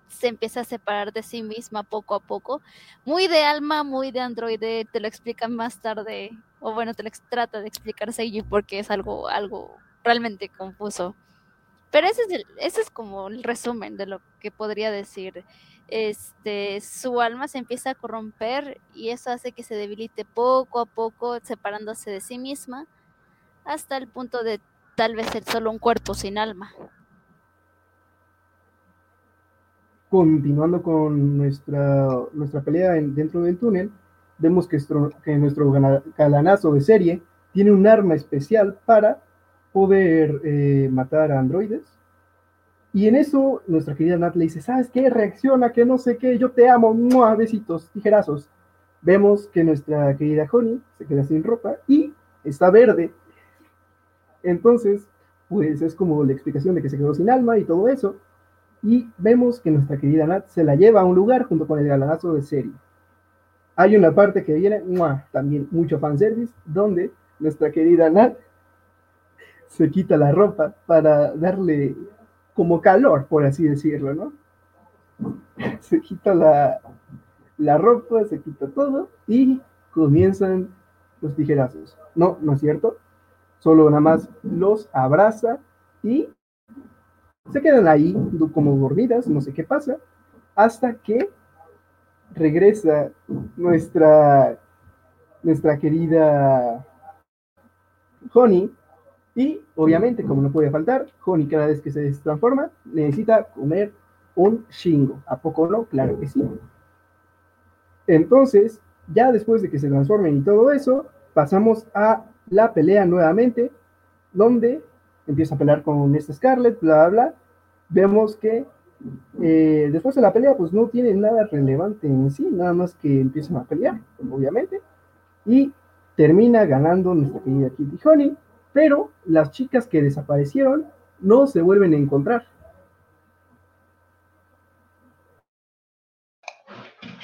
se empieza a separar de sí misma poco a poco. Muy de alma, muy de androide, te lo explican más tarde, o bueno, te lo trata de explicar Seiji porque es algo, algo realmente confuso. Pero ese es, ese es como el resumen de lo que podría decir. Este, su alma se empieza a corromper y eso hace que se debilite poco a poco, separándose de sí misma, hasta el punto de tal vez ser solo un cuerpo sin alma. continuando con nuestra, nuestra pelea dentro del túnel, vemos que, que nuestro galanazo de serie tiene un arma especial para poder eh, matar a androides. Y en eso nuestra querida Nat le dice, ¿sabes qué? Reacciona, que no sé qué, yo te amo, ¡mua! besitos, tijerazos. Vemos que nuestra querida Honey se queda sin ropa y está verde. Entonces, pues es como la explicación de que se quedó sin alma y todo eso y vemos que nuestra querida Nat se la lleva a un lugar junto con el galanazo de serie. Hay una parte que viene, también mucho fanservice, donde nuestra querida Nat se quita la ropa para darle como calor, por así decirlo, ¿no? Se quita la, la ropa, se quita todo y comienzan los tijerazos. No, no es cierto. Solo nada más los abraza y se quedan ahí como dormidas, no sé qué pasa, hasta que regresa nuestra, nuestra querida Honey. Y obviamente, como no puede faltar, Honey cada vez que se transforma necesita comer un chingo. ¿A poco no? Claro que sí. Entonces, ya después de que se transformen y todo eso, pasamos a la pelea nuevamente, donde empieza a pelear con esta Scarlett, bla, bla, bla. Vemos que eh, después de la pelea, pues no tiene nada relevante en sí, nada más que empiezan a pelear, obviamente, y termina ganando nuestra querida Kitty Honey, pero las chicas que desaparecieron no se vuelven a encontrar.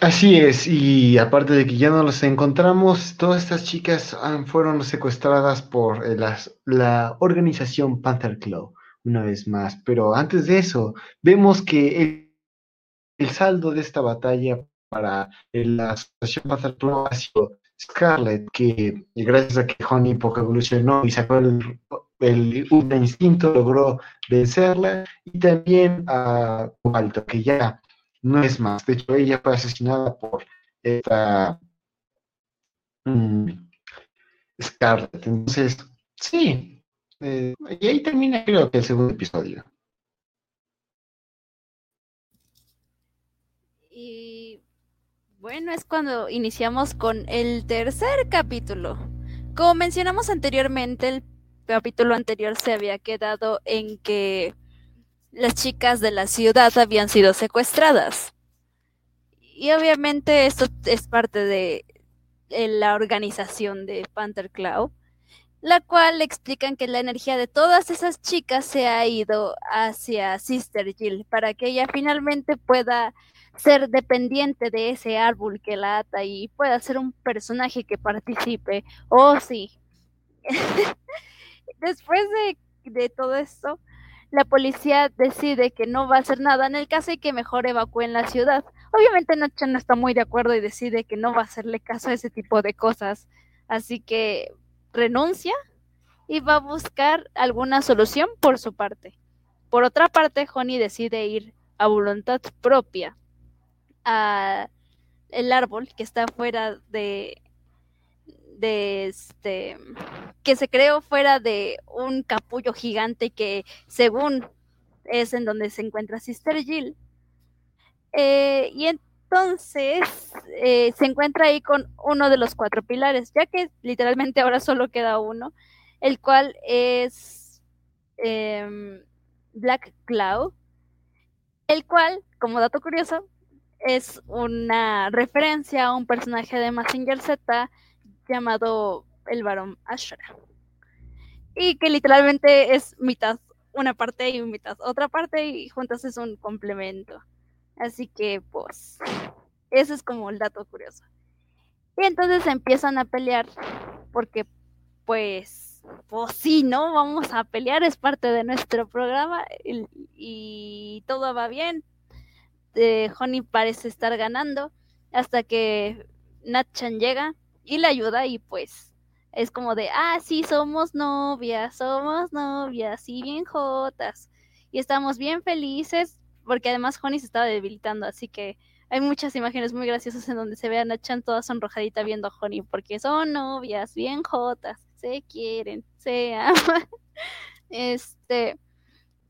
Así es, y aparte de que ya no las encontramos, todas estas chicas han- fueron secuestradas por eh, la organización Panther Claw, una vez más. Pero antes de eso, vemos que el, el saldo de esta batalla para eh, la asociación Panther Claw ha sido Scarlett, que gracias a que Honey poco evolucionó y sacó el, instinto, logró vencerla, y también a Cobalto, que ya no es más. De hecho, ella fue asesinada por esta mm, Scarlett. Entonces, sí. eh, y ahí termina, creo que el segundo episodio. Y bueno, es cuando iniciamos con el tercer capítulo. Como mencionamos anteriormente, el capítulo anterior se había quedado en que las chicas de la ciudad habían sido secuestradas. Y obviamente esto es parte de, la organización de Panther Claw, la cual explican que la energía de todas esas chicas se ha ido hacia Sister Jill para que ella finalmente pueda ser dependiente de ese árbol que la ata y pueda ser un personaje que participe. Oh, sí. Después de, todo esto, la policía decide que no va a hacer nada en el caso y que mejor evacúen la ciudad. Obviamente Nacha no está muy de acuerdo y decide que no va a hacerle caso a ese tipo de cosas. Así que renuncia y va a buscar alguna solución por su parte. Por otra parte, Honey decide ir a voluntad propia a el árbol que está fuera de de este que se creó fuera de un capullo gigante que según es en donde se encuentra Sister Jill. Eh, y entonces eh, se encuentra ahí con uno de los cuatro pilares ya que literalmente ahora solo queda uno el cual es eh, Black Cloud el cual como dato curioso es una referencia a un personaje de Mazinger Z llamado el varón Ashra. Y que literalmente es mitad una parte y mitad otra parte y juntas es un complemento. Así que pues eso es como el dato curioso. Y entonces empiezan a pelear porque pues pues sí, ¿no? Vamos a pelear, es parte de nuestro programa y todo va bien. Eh, Honey parece estar ganando hasta que Natchan llega y le ayuda y pues es como de, ah, sí, somos novias, somos novias y bien jotas. Y estamos bien felices porque además Honey se estaba debilitando, así que hay muchas imágenes muy graciosas en donde se ve a Natchan toda sonrojadita viendo a Honey porque son novias, bien jotas, se quieren, se aman. Este,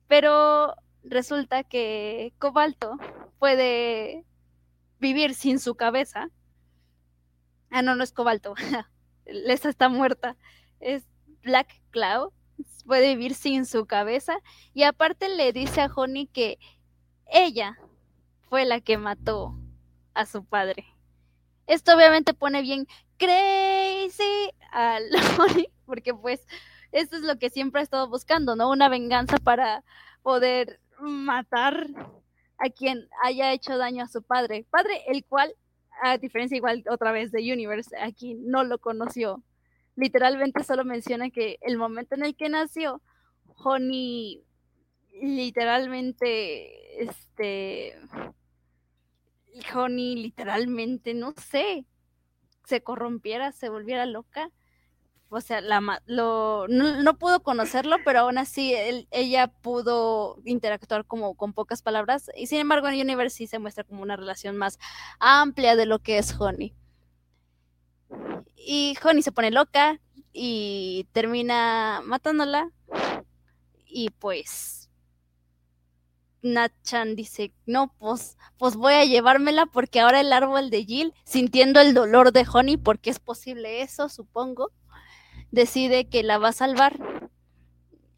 pero resulta que Cobalto puede vivir sin su cabeza. Ah, no, no es Cobalto. Esa está muerta. Es Black Cloud. Puede vivir sin su cabeza. Y aparte le dice a Honey que ella fue la que mató a su padre. Esto obviamente pone bien crazy a Honey, porque pues esto es lo que siempre ha estado buscando, ¿no? Una venganza para poder matar a quien haya hecho daño a su padre. Padre, el cual, a diferencia igual otra vez de Universe, aquí no lo conoció. Literalmente solo menciona que el momento en el que nació, Honey literalmente, este, Honey literalmente, no sé, se corrompiera, se volviera loca o sea, la, no, no, pudo conocerlo, pero aún así ella pudo interactuar como con pocas palabras. Y sin embargo, en Universe sí se muestra como una relación más amplia de lo que es Honey. Y Honey se pone loca y termina matándola. Y pues Natchan dice, no, pues, pues voy a llevármela porque ahora el árbol de Jill, sintiendo el dolor de Honey, porque es posible eso, supongo, decide que la va a salvar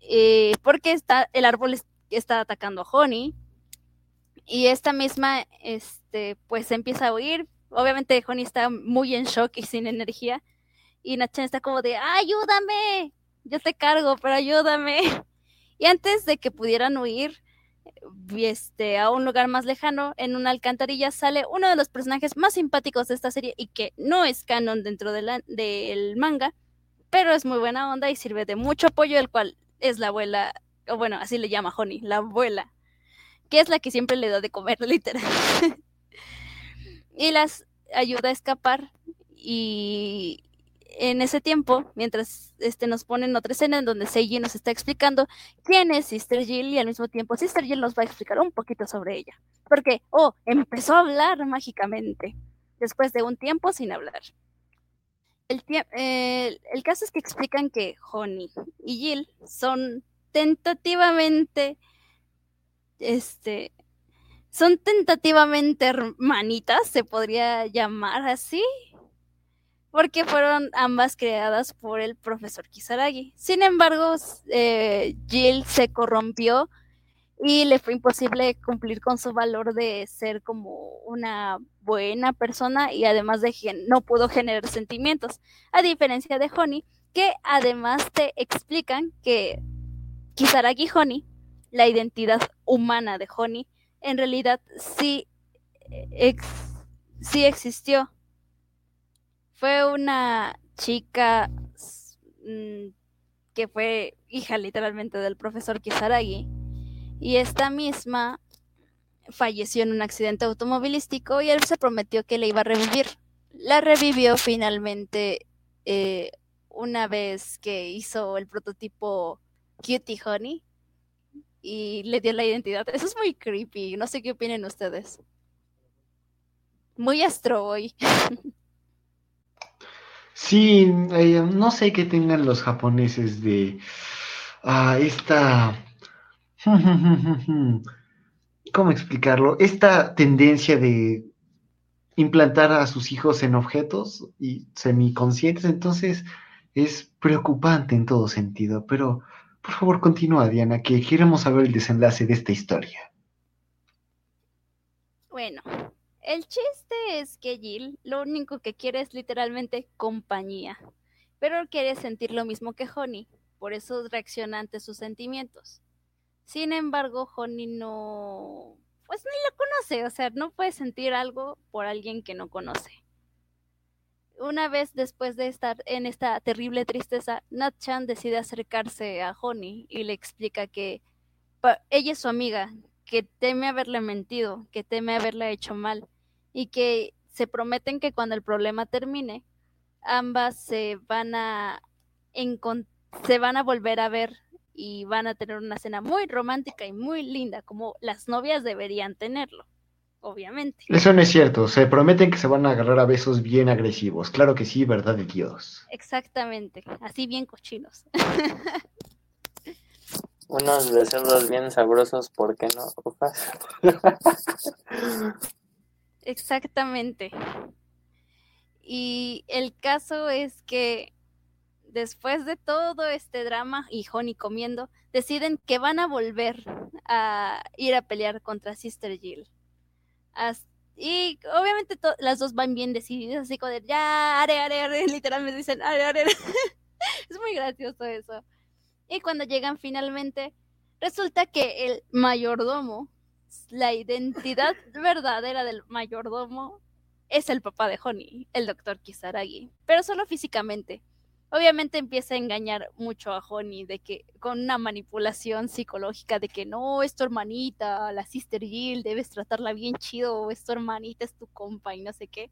eh, porque está, el árbol está atacando a Honey y esta misma, este, pues empieza a huir. Obviamente Honey está muy en shock y sin energía y Nachan está como de, ayúdame, yo te cargo, pero ayúdame. Y antes de que pudieran huir, este, a un lugar más lejano, en una alcantarilla sale uno de los personajes más simpáticos de esta serie y que no es canon dentro de del manga, pero es muy buena onda y sirve de mucho apoyo, el cual es la abuela, o bueno, así le llama Honey, la abuela, que es la que siempre le da de comer, literal. y las ayuda a escapar y en ese tiempo, mientras este, nos ponen otra escena en donde Seiji nos está explicando quién es Sister Jill y al mismo tiempo Sister Jill nos va a explicar un poquito sobre ella. Porque, oh, empezó a hablar mágicamente después de un tiempo sin hablar. El, caso es que explican que Honey y Jill son tentativamente, este, son tentativamente hermanitas, se podría llamar así, porque fueron ambas creadas por el profesor Kisaragi. Sin embargo, eh, Jill se corrompió y le fue imposible cumplir con su valor de ser como una buena persona y además de no pudo generar sentimientos, a diferencia de Honey, que además te explican que Kisaragi Honey, la identidad humana de Honey, en realidad sí, sí existió. Fue una chica mm, que fue hija literalmente del profesor Kisaragi y esta misma falleció en un accidente automovilístico y él se prometió que le iba a revivir. La revivió finalmente eh, una vez que hizo el prototipo Cutie Honey y le dio la identidad. Eso es muy creepy. No sé qué opinen ustedes. Muy astro hoy. Sí, eh, no sé qué tengan los japoneses de ah, esta... ¿Cómo explicarlo? Esta tendencia de implantar a sus hijos en objetos y semiconscientes, entonces es preocupante en todo sentido. Pero, por favor, continúa, Diana, que queremos saber el desenlace de esta historia. Bueno, el chiste es que Jill lo único que quiere es literalmente compañía, pero quiere sentir lo mismo que Honey, por eso reacciona ante sus sentimientos. Sin embargo, Honey no, pues ni lo conoce, o sea, no puede sentir algo por alguien que no conoce. Una vez después de estar en esta terrible tristeza, Nat-chan decide acercarse a Honey y le explica que ella es su amiga, que teme haberle mentido, que teme haberle hecho mal y que se prometen que cuando el problema termine, ambas se van a se van a volver a ver y van a tener una cena muy romántica y muy linda, como las novias deberían tenerlo, obviamente. Eso no es cierto, se prometen que se van a agarrar a besos bien agresivos, claro que sí, verdad de Dios. Exactamente, así bien cochinos. Unos besos bien sabrosos, ¿por qué no? Exactamente. Y el caso es que después de todo este drama y Honey comiendo, deciden que van a volver a ir a pelear contra Sister Jill. y obviamente las dos van bien decididas, así como de ya, are, are, literalmente dicen are. es muy gracioso eso. Y cuando llegan finalmente, resulta que el mayordomo la identidad verdadera del mayordomo es el papá de Honey, el doctor Kisaragi, pero solo físicamente. Obviamente empieza a engañar mucho a Honey de que con una manipulación psicológica de que no, es tu hermanita, la Sister Jill, debes tratarla bien chido, es tu hermanita, es tu compa y no sé qué.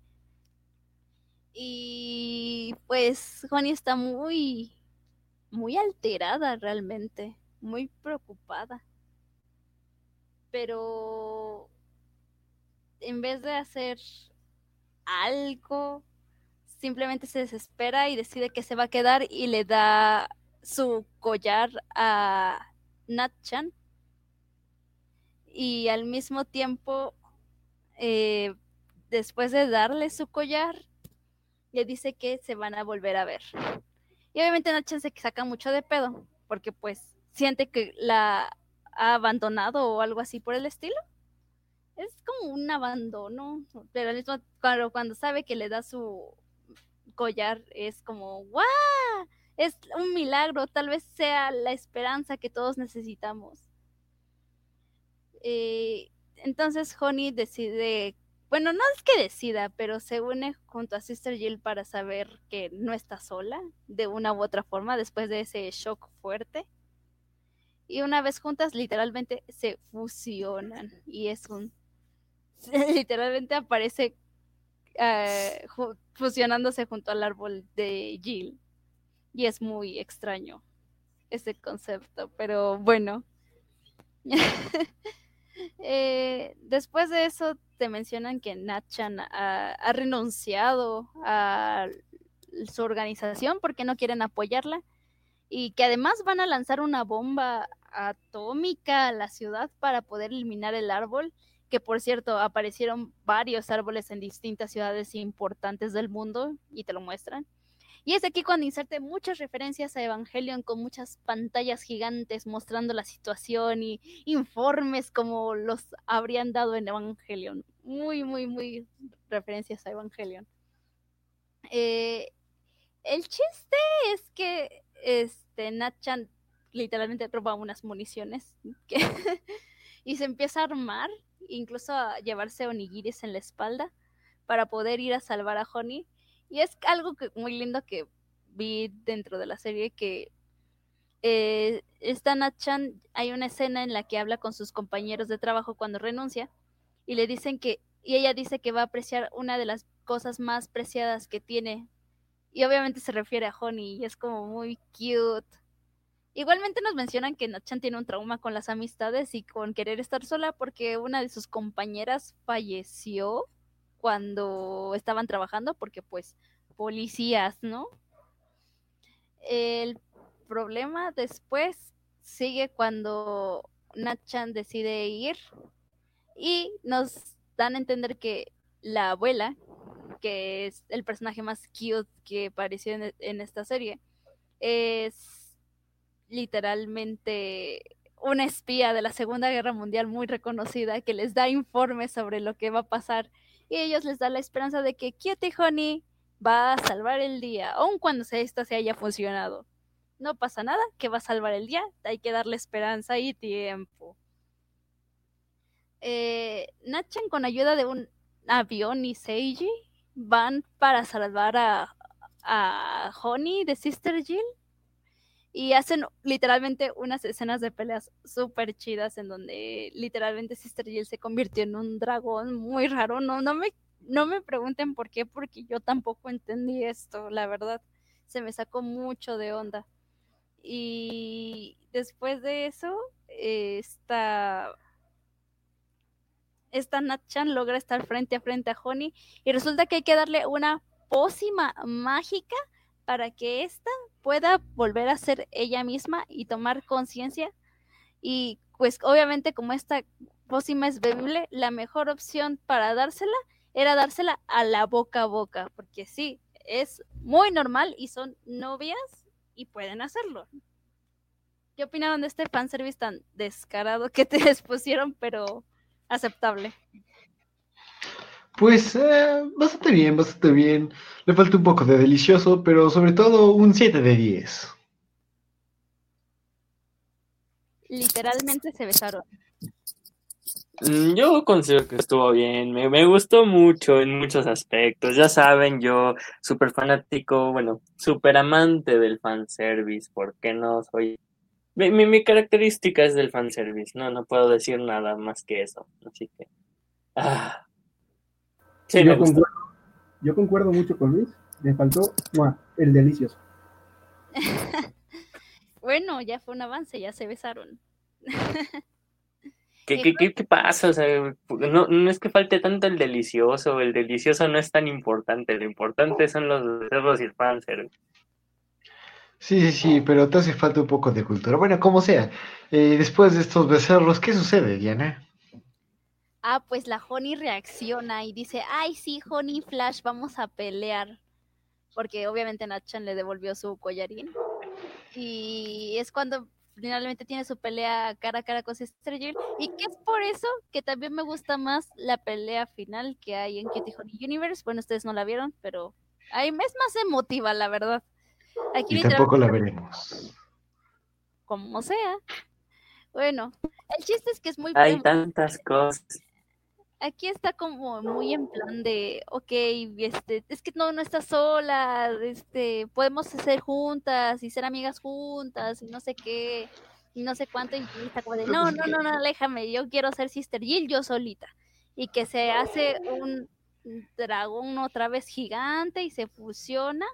Y pues Honey está muy muy alterada realmente, muy preocupada pero en vez de hacer algo, simplemente se desespera y decide que se va a quedar y le da su collar a Natchan. Y al mismo tiempo, eh, después de darle su collar, le dice que se van a volver a ver. Y obviamente Natchan se saca mucho de pedo, porque pues siente que la ha abandonado o algo así por el estilo. Es como un abandono, pero al mismo cuando, cuando sabe que le da su collar es como ¡guau! Es un milagro, tal vez sea la esperanza que todos necesitamos. Eh, entonces Honey decide, bueno, no es que decida, pero se une junto a Sister Jill para saber que no está sola de una u otra forma después de ese shock fuerte. Y una vez juntas, literalmente se fusionan y es un... literalmente aparece eh, fusionándose junto al árbol de Jill. Y es muy extraño ese concepto, pero bueno. Eh, después de eso te mencionan que Natchan ha, ha, renunciado a su organización porque no quieren apoyarla y que además van a lanzar una bomba atómica a la ciudad para poder eliminar el árbol que por cierto aparecieron varios árboles en distintas ciudades importantes del mundo y te lo muestran. Y es aquí cuando inserte muchas referencias a Evangelion con muchas pantallas gigantes mostrando la situación y informes como los habrían dado en Evangelion. Muy, muy, muy referencias a Evangelion. Eh, el chiste es que este Natchan literalmente roba unas municiones y se empieza a armar incluso a llevarse onigiris en la espalda para poder ir a salvar a Honey. Y es algo muy lindo que vi dentro de la serie que eh, esta Natchan, hay una escena en la que habla con sus compañeros de trabajo cuando renuncia y le dicen que, y ella dice que va a apreciar una de las cosas más preciadas que tiene. Y obviamente se refiere a Honey y es como muy cute. Igualmente nos mencionan que Nachan tiene un trauma con las amistades y con querer estar sola porque una de sus compañeras falleció cuando estaban trabajando porque pues policías, ¿no? El problema después sigue cuando Nachan decide ir y nos dan a entender que la abuela, que es el personaje más cute que apareció en, en esta serie, es literalmente una espía de la Segunda Guerra Mundial muy reconocida que les da informes sobre lo que va a pasar y ellos les da la esperanza de que Cutie Honey va a salvar el día, aun cuando esta se haya funcionado. No pasa nada, que va a salvar el día, hay que darle esperanza y tiempo. Eh, Nachan con ayuda de un avión y Seiji van para salvar a, a Honey de Sister Jill y hacen literalmente unas escenas de peleas súper chidas en donde literalmente Sister Jill se convirtió en un dragón muy raro. No, no me, no me pregunten por qué, porque yo tampoco entendí esto, la verdad. Se me sacó mucho de onda. Y después de eso, esta, esta Natchan logra estar frente a frente a Honey y resulta que hay que darle una pócima mágica para que ésta pueda volver a ser ella misma y tomar conciencia. Y pues obviamente como esta pócima es bebible, la mejor opción para dársela era dársela a la boca a boca, porque sí, es muy normal y son novias y pueden hacerlo. ¿Qué opinaron de este fanservice tan descarado que te expusieron, pero aceptable? Pues eh, bastante bien, bastante bien. Le falta un poco de delicioso, pero sobre todo un 7 de 10. Literalmente se besaron. Mm, yo considero que estuvo bien, me, me, gustó mucho en muchos aspectos. Ya saben, yo súper fanático, bueno, súper amante del fanservice, porque no soy... Mi, mi, mi, característica es del fanservice, no, no puedo decir nada más que eso, así que... Ah, yo, concuerdo, yo, concuerdo, mucho con Luis. Me faltó el delicioso. bueno, ya fue un avance, ya se besaron. ¿Qué, qué, qué, qué pasa? O sea, no, no, es que falte tanto el delicioso, el delicioso no es tan importante, lo importante son los becerros y el panzer. Sí, sí, sí, pero te hace falta un poco de cultura. Bueno, como sea, eh, después de estos becerros, ¿qué sucede, Diana? Ah, pues la Honey reacciona y dice, ay, sí, Honey Flash, vamos a pelear. Porque obviamente Nachan le devolvió su collarín. Y es cuando finalmente tiene su pelea cara a cara con Sister Jill y que es por eso que también me gusta más la pelea final que hay en Cutie Honey Universe. Bueno, ustedes no la vieron, pero ahí es más emotiva, la verdad. Aquí y tampoco la veremos. Como sea. Bueno, el chiste es que es muy... Hay tantas cosas aquí está como muy en plan de, ok, este, es que no, no estás sola, este, podemos ser juntas y ser amigas juntas y no sé qué, y no sé cuánto, y de, no, no, no, no, aléjame, yo quiero ser Sister Jill yo solita. Y que se hace un dragón otra vez gigante y se fusiona.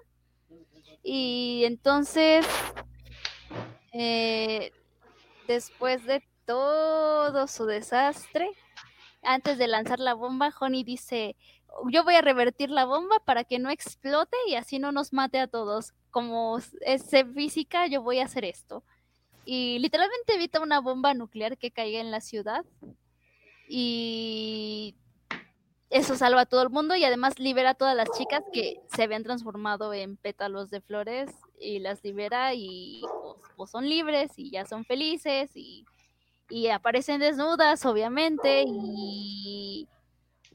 Y entonces, eh, después de todo su desastre, antes de lanzar la bomba, Honey dice, yo voy a revertir la bomba para que no explote y así no nos mate a todos. Como es física, yo voy a hacer esto. Y literalmente evita una bomba nuclear que caiga en la ciudad. Y eso salva a todo el mundo y además libera a todas las chicas que se habían transformado en pétalos de flores y las libera y pues, pues son libres y ya son felices y y aparecen desnudas, obviamente, y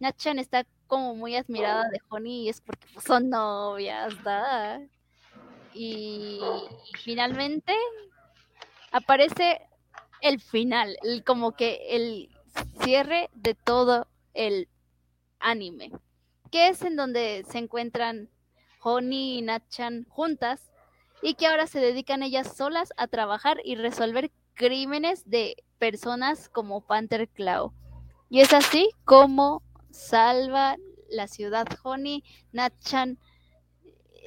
Nachan está como muy admirada de Honey y es porque pues, son novias, ¿da? Y, finalmente aparece el final, el, como que el cierre de todo el anime, que es en donde se encuentran Honey y Nachan juntas y que ahora se dedican ellas solas a trabajar y resolver crímenes de personas como Panther Claw. Y es así como salva la ciudad Honey. Natchan,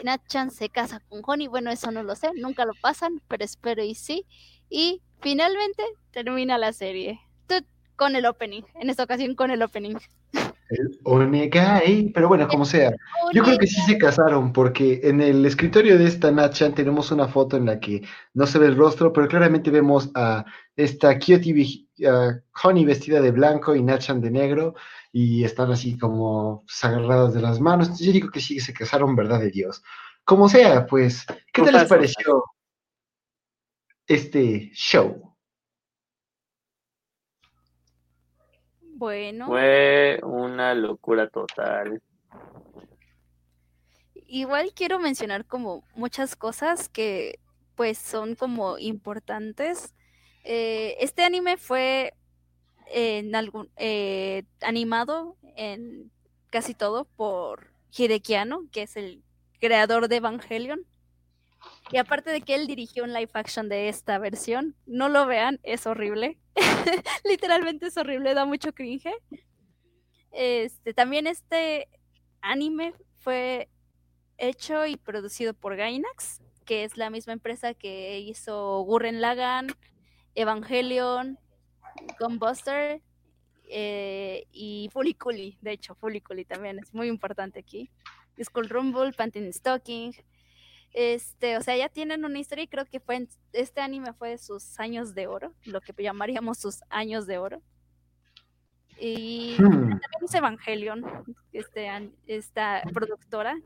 Natchan se casa con Honey. Bueno, eso no lo sé, nunca lo pasan, pero espero y sí. Y finalmente termina la serie. Con el opening, en esta ocasión con el opening. El Onegai, pero bueno, como sea. Yo creo que sí se casaron, porque en el escritorio de esta Nachan tenemos una foto en la que no se ve el rostro, pero claramente vemos a esta Kyoti Honey vestida de blanco y Nachan de negro, y están así como agarrados de las manos. Yo digo que sí se casaron, verdad de Dios. Como sea, pues, ¿qué te les pareció este show? Bueno. Fue una locura total. Igual quiero mencionar como muchas cosas que pues son como importantes. Eh, este anime fue en algún, eh, animado en casi todo por Hideki que es el creador de Evangelion. Y aparte de que él dirigió un live action de esta versión, no lo vean, es horrible. Literalmente es horrible, da mucho cringe. Este, también este anime fue hecho y producido por Gainax, que es la misma empresa que hizo Gurren Lagan, Evangelion, Gunbuster eh, y Fuliculi. De hecho, Fuliculi también es muy importante aquí. Skull Rumble, Pantin Stocking, este, o sea, ya tienen una historia y creo que fue este anime fue de sus años de oro, lo que llamaríamos sus años de oro. Y hmm. también es Evangelion, este, esta productora.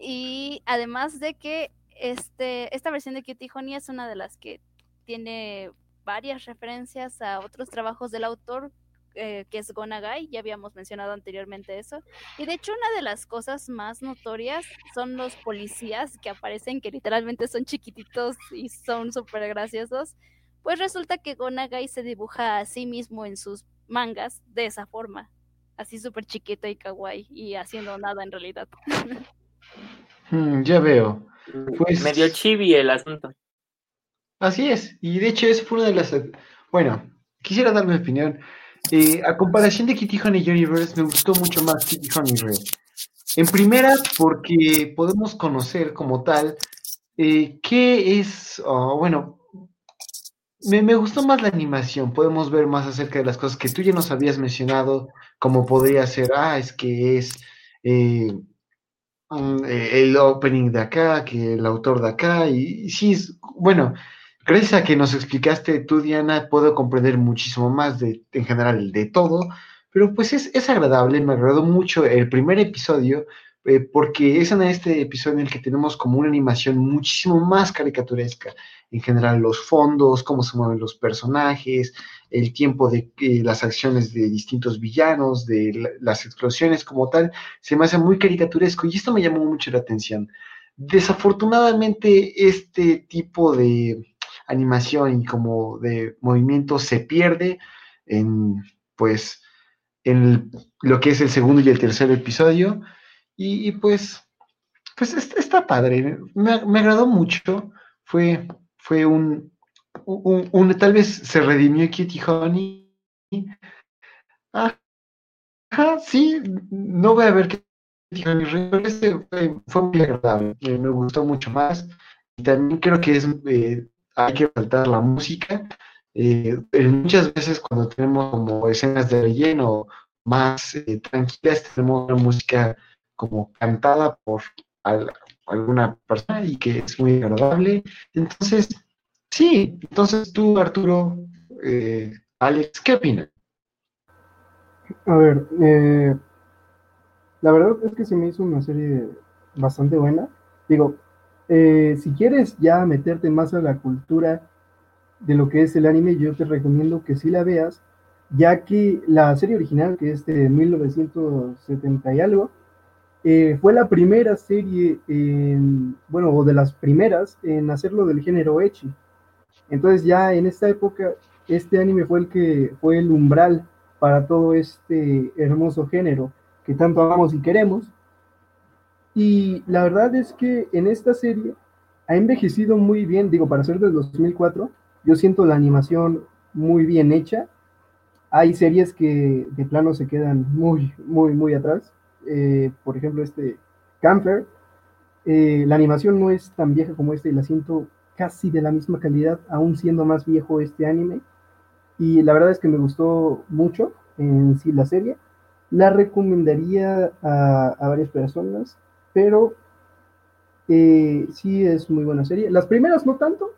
Y además de que este, esta versión de Cutie Honey es una de las que tiene varias referencias a otros trabajos del autor, eh, que es Gonagai, ya habíamos mencionado anteriormente eso. Y de hecho una de las cosas más notorias son los policías que aparecen, que literalmente son chiquititos y son súper graciosos. Pues resulta que Gonagai se dibuja a sí mismo en sus mangas de esa forma, así súper chiquito y kawaii y haciendo nada en realidad. Hmm, ya veo. Pues... Medio chibi el asunto. Así es, y de hecho eso fue una de las... Bueno, quisiera dar mi opinión. Eh, a comparación de Kitty Honey Universe, me gustó mucho más Kitty Honey Red. En primera, porque podemos conocer como tal eh, qué es, oh, bueno, me, gustó más la animación, podemos ver más acerca de las cosas que tú ya nos habías mencionado, como podría ser, ah, es que es eh, el opening de acá, que el autor de acá, y, y sí, es, bueno, Gracias a que nos explicaste tú, Diana, puedo comprender muchísimo más de, en general, de todo, pero pues es, agradable, me agradó mucho el primer episodio eh, porque es en este episodio en el que tenemos como una animación muchísimo más caricaturesca. En general, los fondos, cómo se mueven los personajes, el tiempo de las acciones de distintos villanos, de las explosiones como tal, se me hace muy caricaturesco y esto me llamó mucho la atención. Desafortunadamente, este tipo de animación y como de movimiento se pierde en, pues, en lo que es el segundo y el tercer episodio. Y, pues, pues está, padre. Me, agradó mucho. Fue, fue un, un, tal vez se redimió Kitty Honey. Ajá, sí, no voy a ver Kitty Honey, pero este fue, muy agradable. Me gustó mucho más. Y también creo que es, eh, hay que faltar la música. Eh, muchas veces cuando tenemos como escenas de relleno más eh, tranquilas, tenemos una música como cantada por alguna persona y que es muy agradable. Entonces, sí, entonces tú, Arturo, eh, Alex, ¿qué opinas? A ver, eh, la verdad es que se me hizo una serie bastante buena. Digo, eh, si quieres ya meterte más a la cultura de lo que es el anime, yo te recomiendo que sí la veas, ya que la serie original, que es de 1970 y algo, eh, fue la primera serie, en, bueno, o de las primeras en hacerlo del género Echi. Entonces ya en esta época, este anime fue el que fue el umbral para todo este hermoso género que tanto amamos y queremos. Y la verdad es que en esta serie ha envejecido muy bien, digo, para ser del 2004, yo siento la animación muy bien hecha. Hay series que de plano se quedan muy, muy, muy atrás. Eh, por ejemplo, este Camper, eh, la animación no es tan vieja como este y la siento casi de la misma calidad, aún siendo más viejo este anime. Y la verdad es que me gustó mucho en sí la serie. La recomendaría a, varias personas, pero eh, sí es muy buena serie. Las primeras no tanto,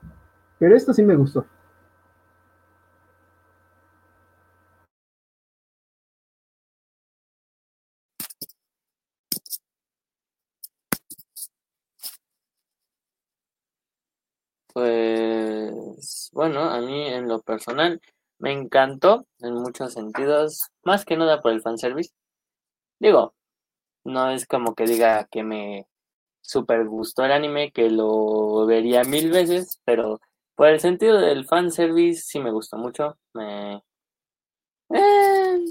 pero esta sí me gustó. Pues bueno, a mí en lo personal me encantó en muchos sentidos, más que nada por el fanservice. Digo, no es como que diga que me super gustó el anime, que lo vería mil veces, pero por el sentido del fanservice sí me gustó mucho. Me... Eh,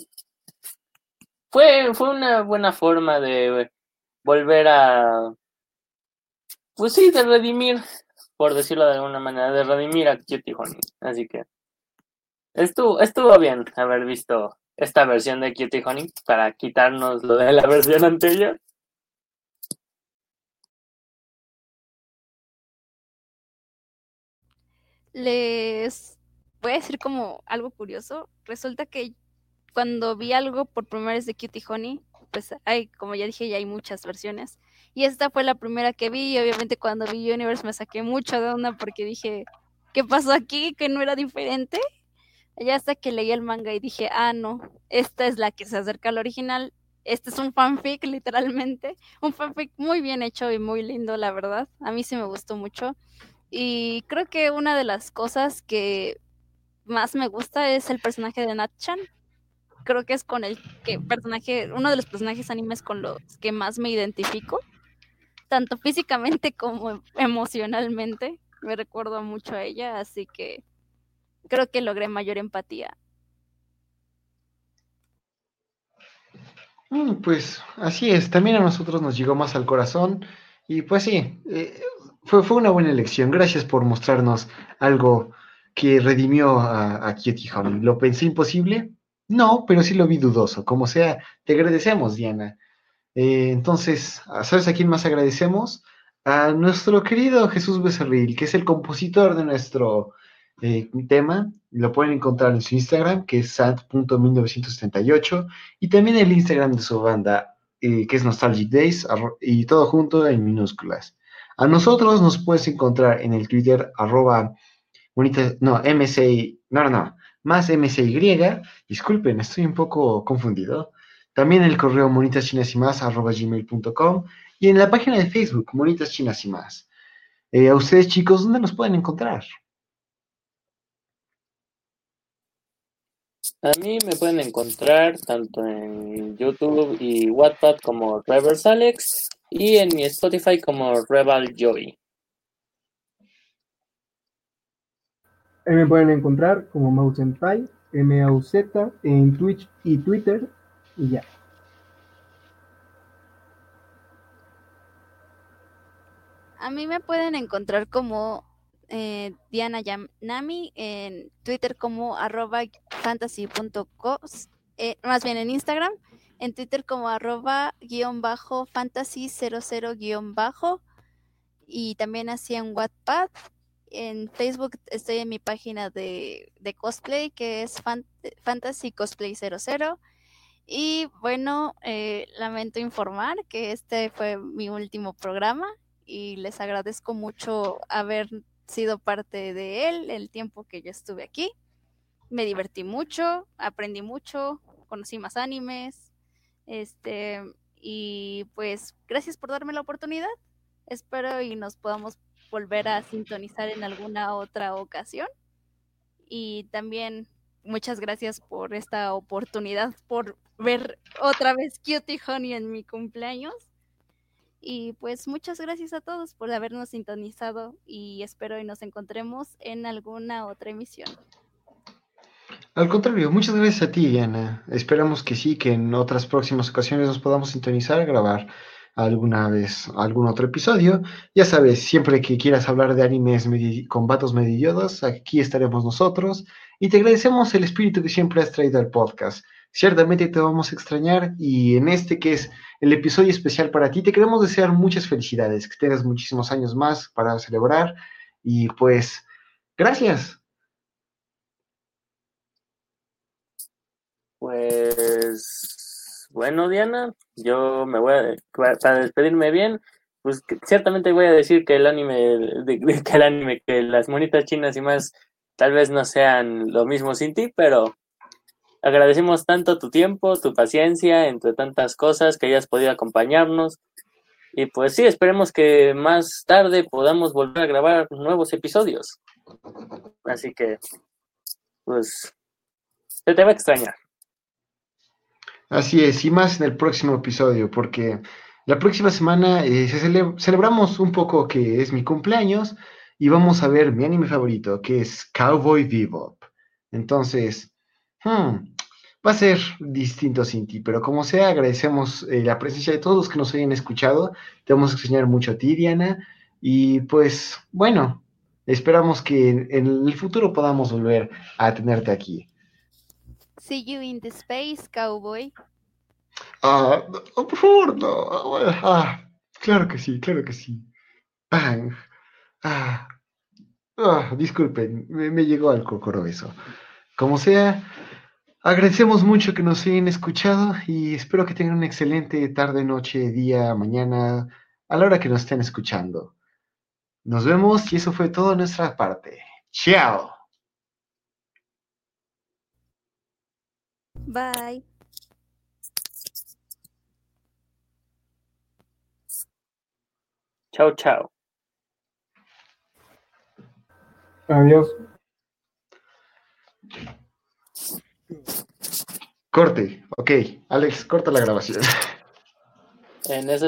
fue, fue una buena forma de volver a... Pues sí, de redimir por decirlo de alguna manera, de redimir a Cutie Honey. Así que estuvo, estuvo bien haber visto esta versión de Cutie Honey para quitarnos lo de la versión anterior. Les voy a decir como algo curioso. Resulta que cuando vi algo por primera vez de Cutie Honey, pues hay, como ya dije, ya hay muchas versiones. Y esta fue la primera que vi y obviamente cuando vi Universe me saqué mucho de onda porque dije, ¿qué pasó aquí? Que no era diferente. Ya hasta que leí el manga y dije, ah, no, esta es la que se acerca al original. Este es un fanfic, literalmente. Un fanfic muy bien hecho y muy lindo, la verdad. A mí sí me gustó mucho. Y creo que una de las cosas que más me gusta es el personaje de Natchan. Creo que es con el que personaje, uno de los personajes animes con los que más me identifico tanto físicamente como emocionalmente. Me recuerdo mucho a ella, así que creo que logré mayor empatía. Mm, pues así es, también a nosotros nos llegó más al corazón y pues sí, eh, fue, fue, una buena elección. Gracias por mostrarnos algo que redimió a, a Kitty. ¿Lo pensé imposible? No, pero sí lo vi dudoso. Como sea, te agradecemos, Diana. Eh, entonces, ¿sabes a quién más agradecemos? A nuestro querido Jesús Becerril, que es el compositor de nuestro eh, tema. Lo pueden encontrar en su Instagram, que es sad.1978, y también el Instagram de su banda, eh, que es Nostalgic Days, y todo junto en minúsculas. A nosotros nos puedes encontrar en el Twitter, arroba, bonita, no, MC, no, no, no, más MCY, disculpen, estoy un poco confundido también el correo monitaschinasymas.com y en la página de Facebook, Monitas Chinas y Más. Eh, a ustedes, chicos, ¿dónde nos pueden encontrar? A mí me pueden encontrar tanto en YouTube y WhatsApp como Reverse Alex y en mi Spotify como Rebel Joy. Ahí me pueden encontrar como Mausenpai, M-A-U-Z, en Twitch y Twitter, y ya. A mí me pueden encontrar como eh, Diana Yanami, en Twitter como arroba fantasy.cos, eh, más bien en Instagram, en Twitter como arroba guion bajo fantasy 00 guion bajo y también así en Wattpad. En Facebook estoy en mi página de, de cosplay que es fan- Fantasy Cosplay 00. Y bueno, eh, lamento informar que este fue mi último programa y les agradezco mucho haber sido parte de él el tiempo que yo estuve aquí. Me divertí mucho, aprendí mucho, conocí más animes. Este, y pues gracias por darme la oportunidad. Espero y nos podamos volver a sintonizar en alguna otra ocasión. Y también muchas gracias por esta oportunidad, por ver otra vez Cutie Honey en mi cumpleaños. Y pues muchas gracias a todos por habernos sintonizado y espero y nos encontremos en alguna otra emisión. Al contrario, muchas gracias a ti, Diana. Esperamos que sí, que en otras próximas ocasiones nos podamos sintonizar, grabar alguna vez algún otro episodio. Ya sabes, siempre que quieras hablar de animes con vatos medidiodos, aquí estaremos nosotros. Y te agradecemos el espíritu que siempre has traído al podcast. Ciertamente te vamos a extrañar y en este que es el episodio especial para ti, te queremos desear muchas felicidades, que tengas muchísimos años más para celebrar y pues, gracias. Pues bueno, Diana, yo me voy a para despedirme bien, pues ciertamente voy a decir que el anime, de- que el anime, que las monitas chinas y más tal vez no sean lo mismo sin ti, pero agradecemos tanto tu tiempo, tu paciencia, entre tantas cosas que hayas podido acompañarnos. Y pues sí, esperemos que más tarde podamos volver a grabar nuevos episodios. Así que, pues, se te va a extrañar. Así es, y más en el próximo episodio, porque la próxima semana eh, celebramos un poco que es mi cumpleaños y vamos a ver mi anime favorito, que es Cowboy Bebop. Entonces, hmm, va a ser distinto sin ti, pero como sea, agradecemos eh, la presencia de todos los que nos hayan escuchado. Te vamos a enseñar mucho a ti, Diana, y pues, bueno, esperamos que en, en el futuro podamos volver a tenerte aquí. See you in the space, cowboy. Ah, no, por favor, no. Ah, claro que sí, claro que sí. Bang. Ah, ah, disculpen, me, me llegó al cocoro eso. Como sea, agradecemos mucho que nos hayan escuchado y espero que tengan una excelente tarde, noche, día, mañana, a la hora que nos estén escuchando. Nos vemos y eso fue todo de nuestra parte. Chao. Bye. Chao, chao. Adiós. Corte. Ok, Alex, corta la grabación. En eso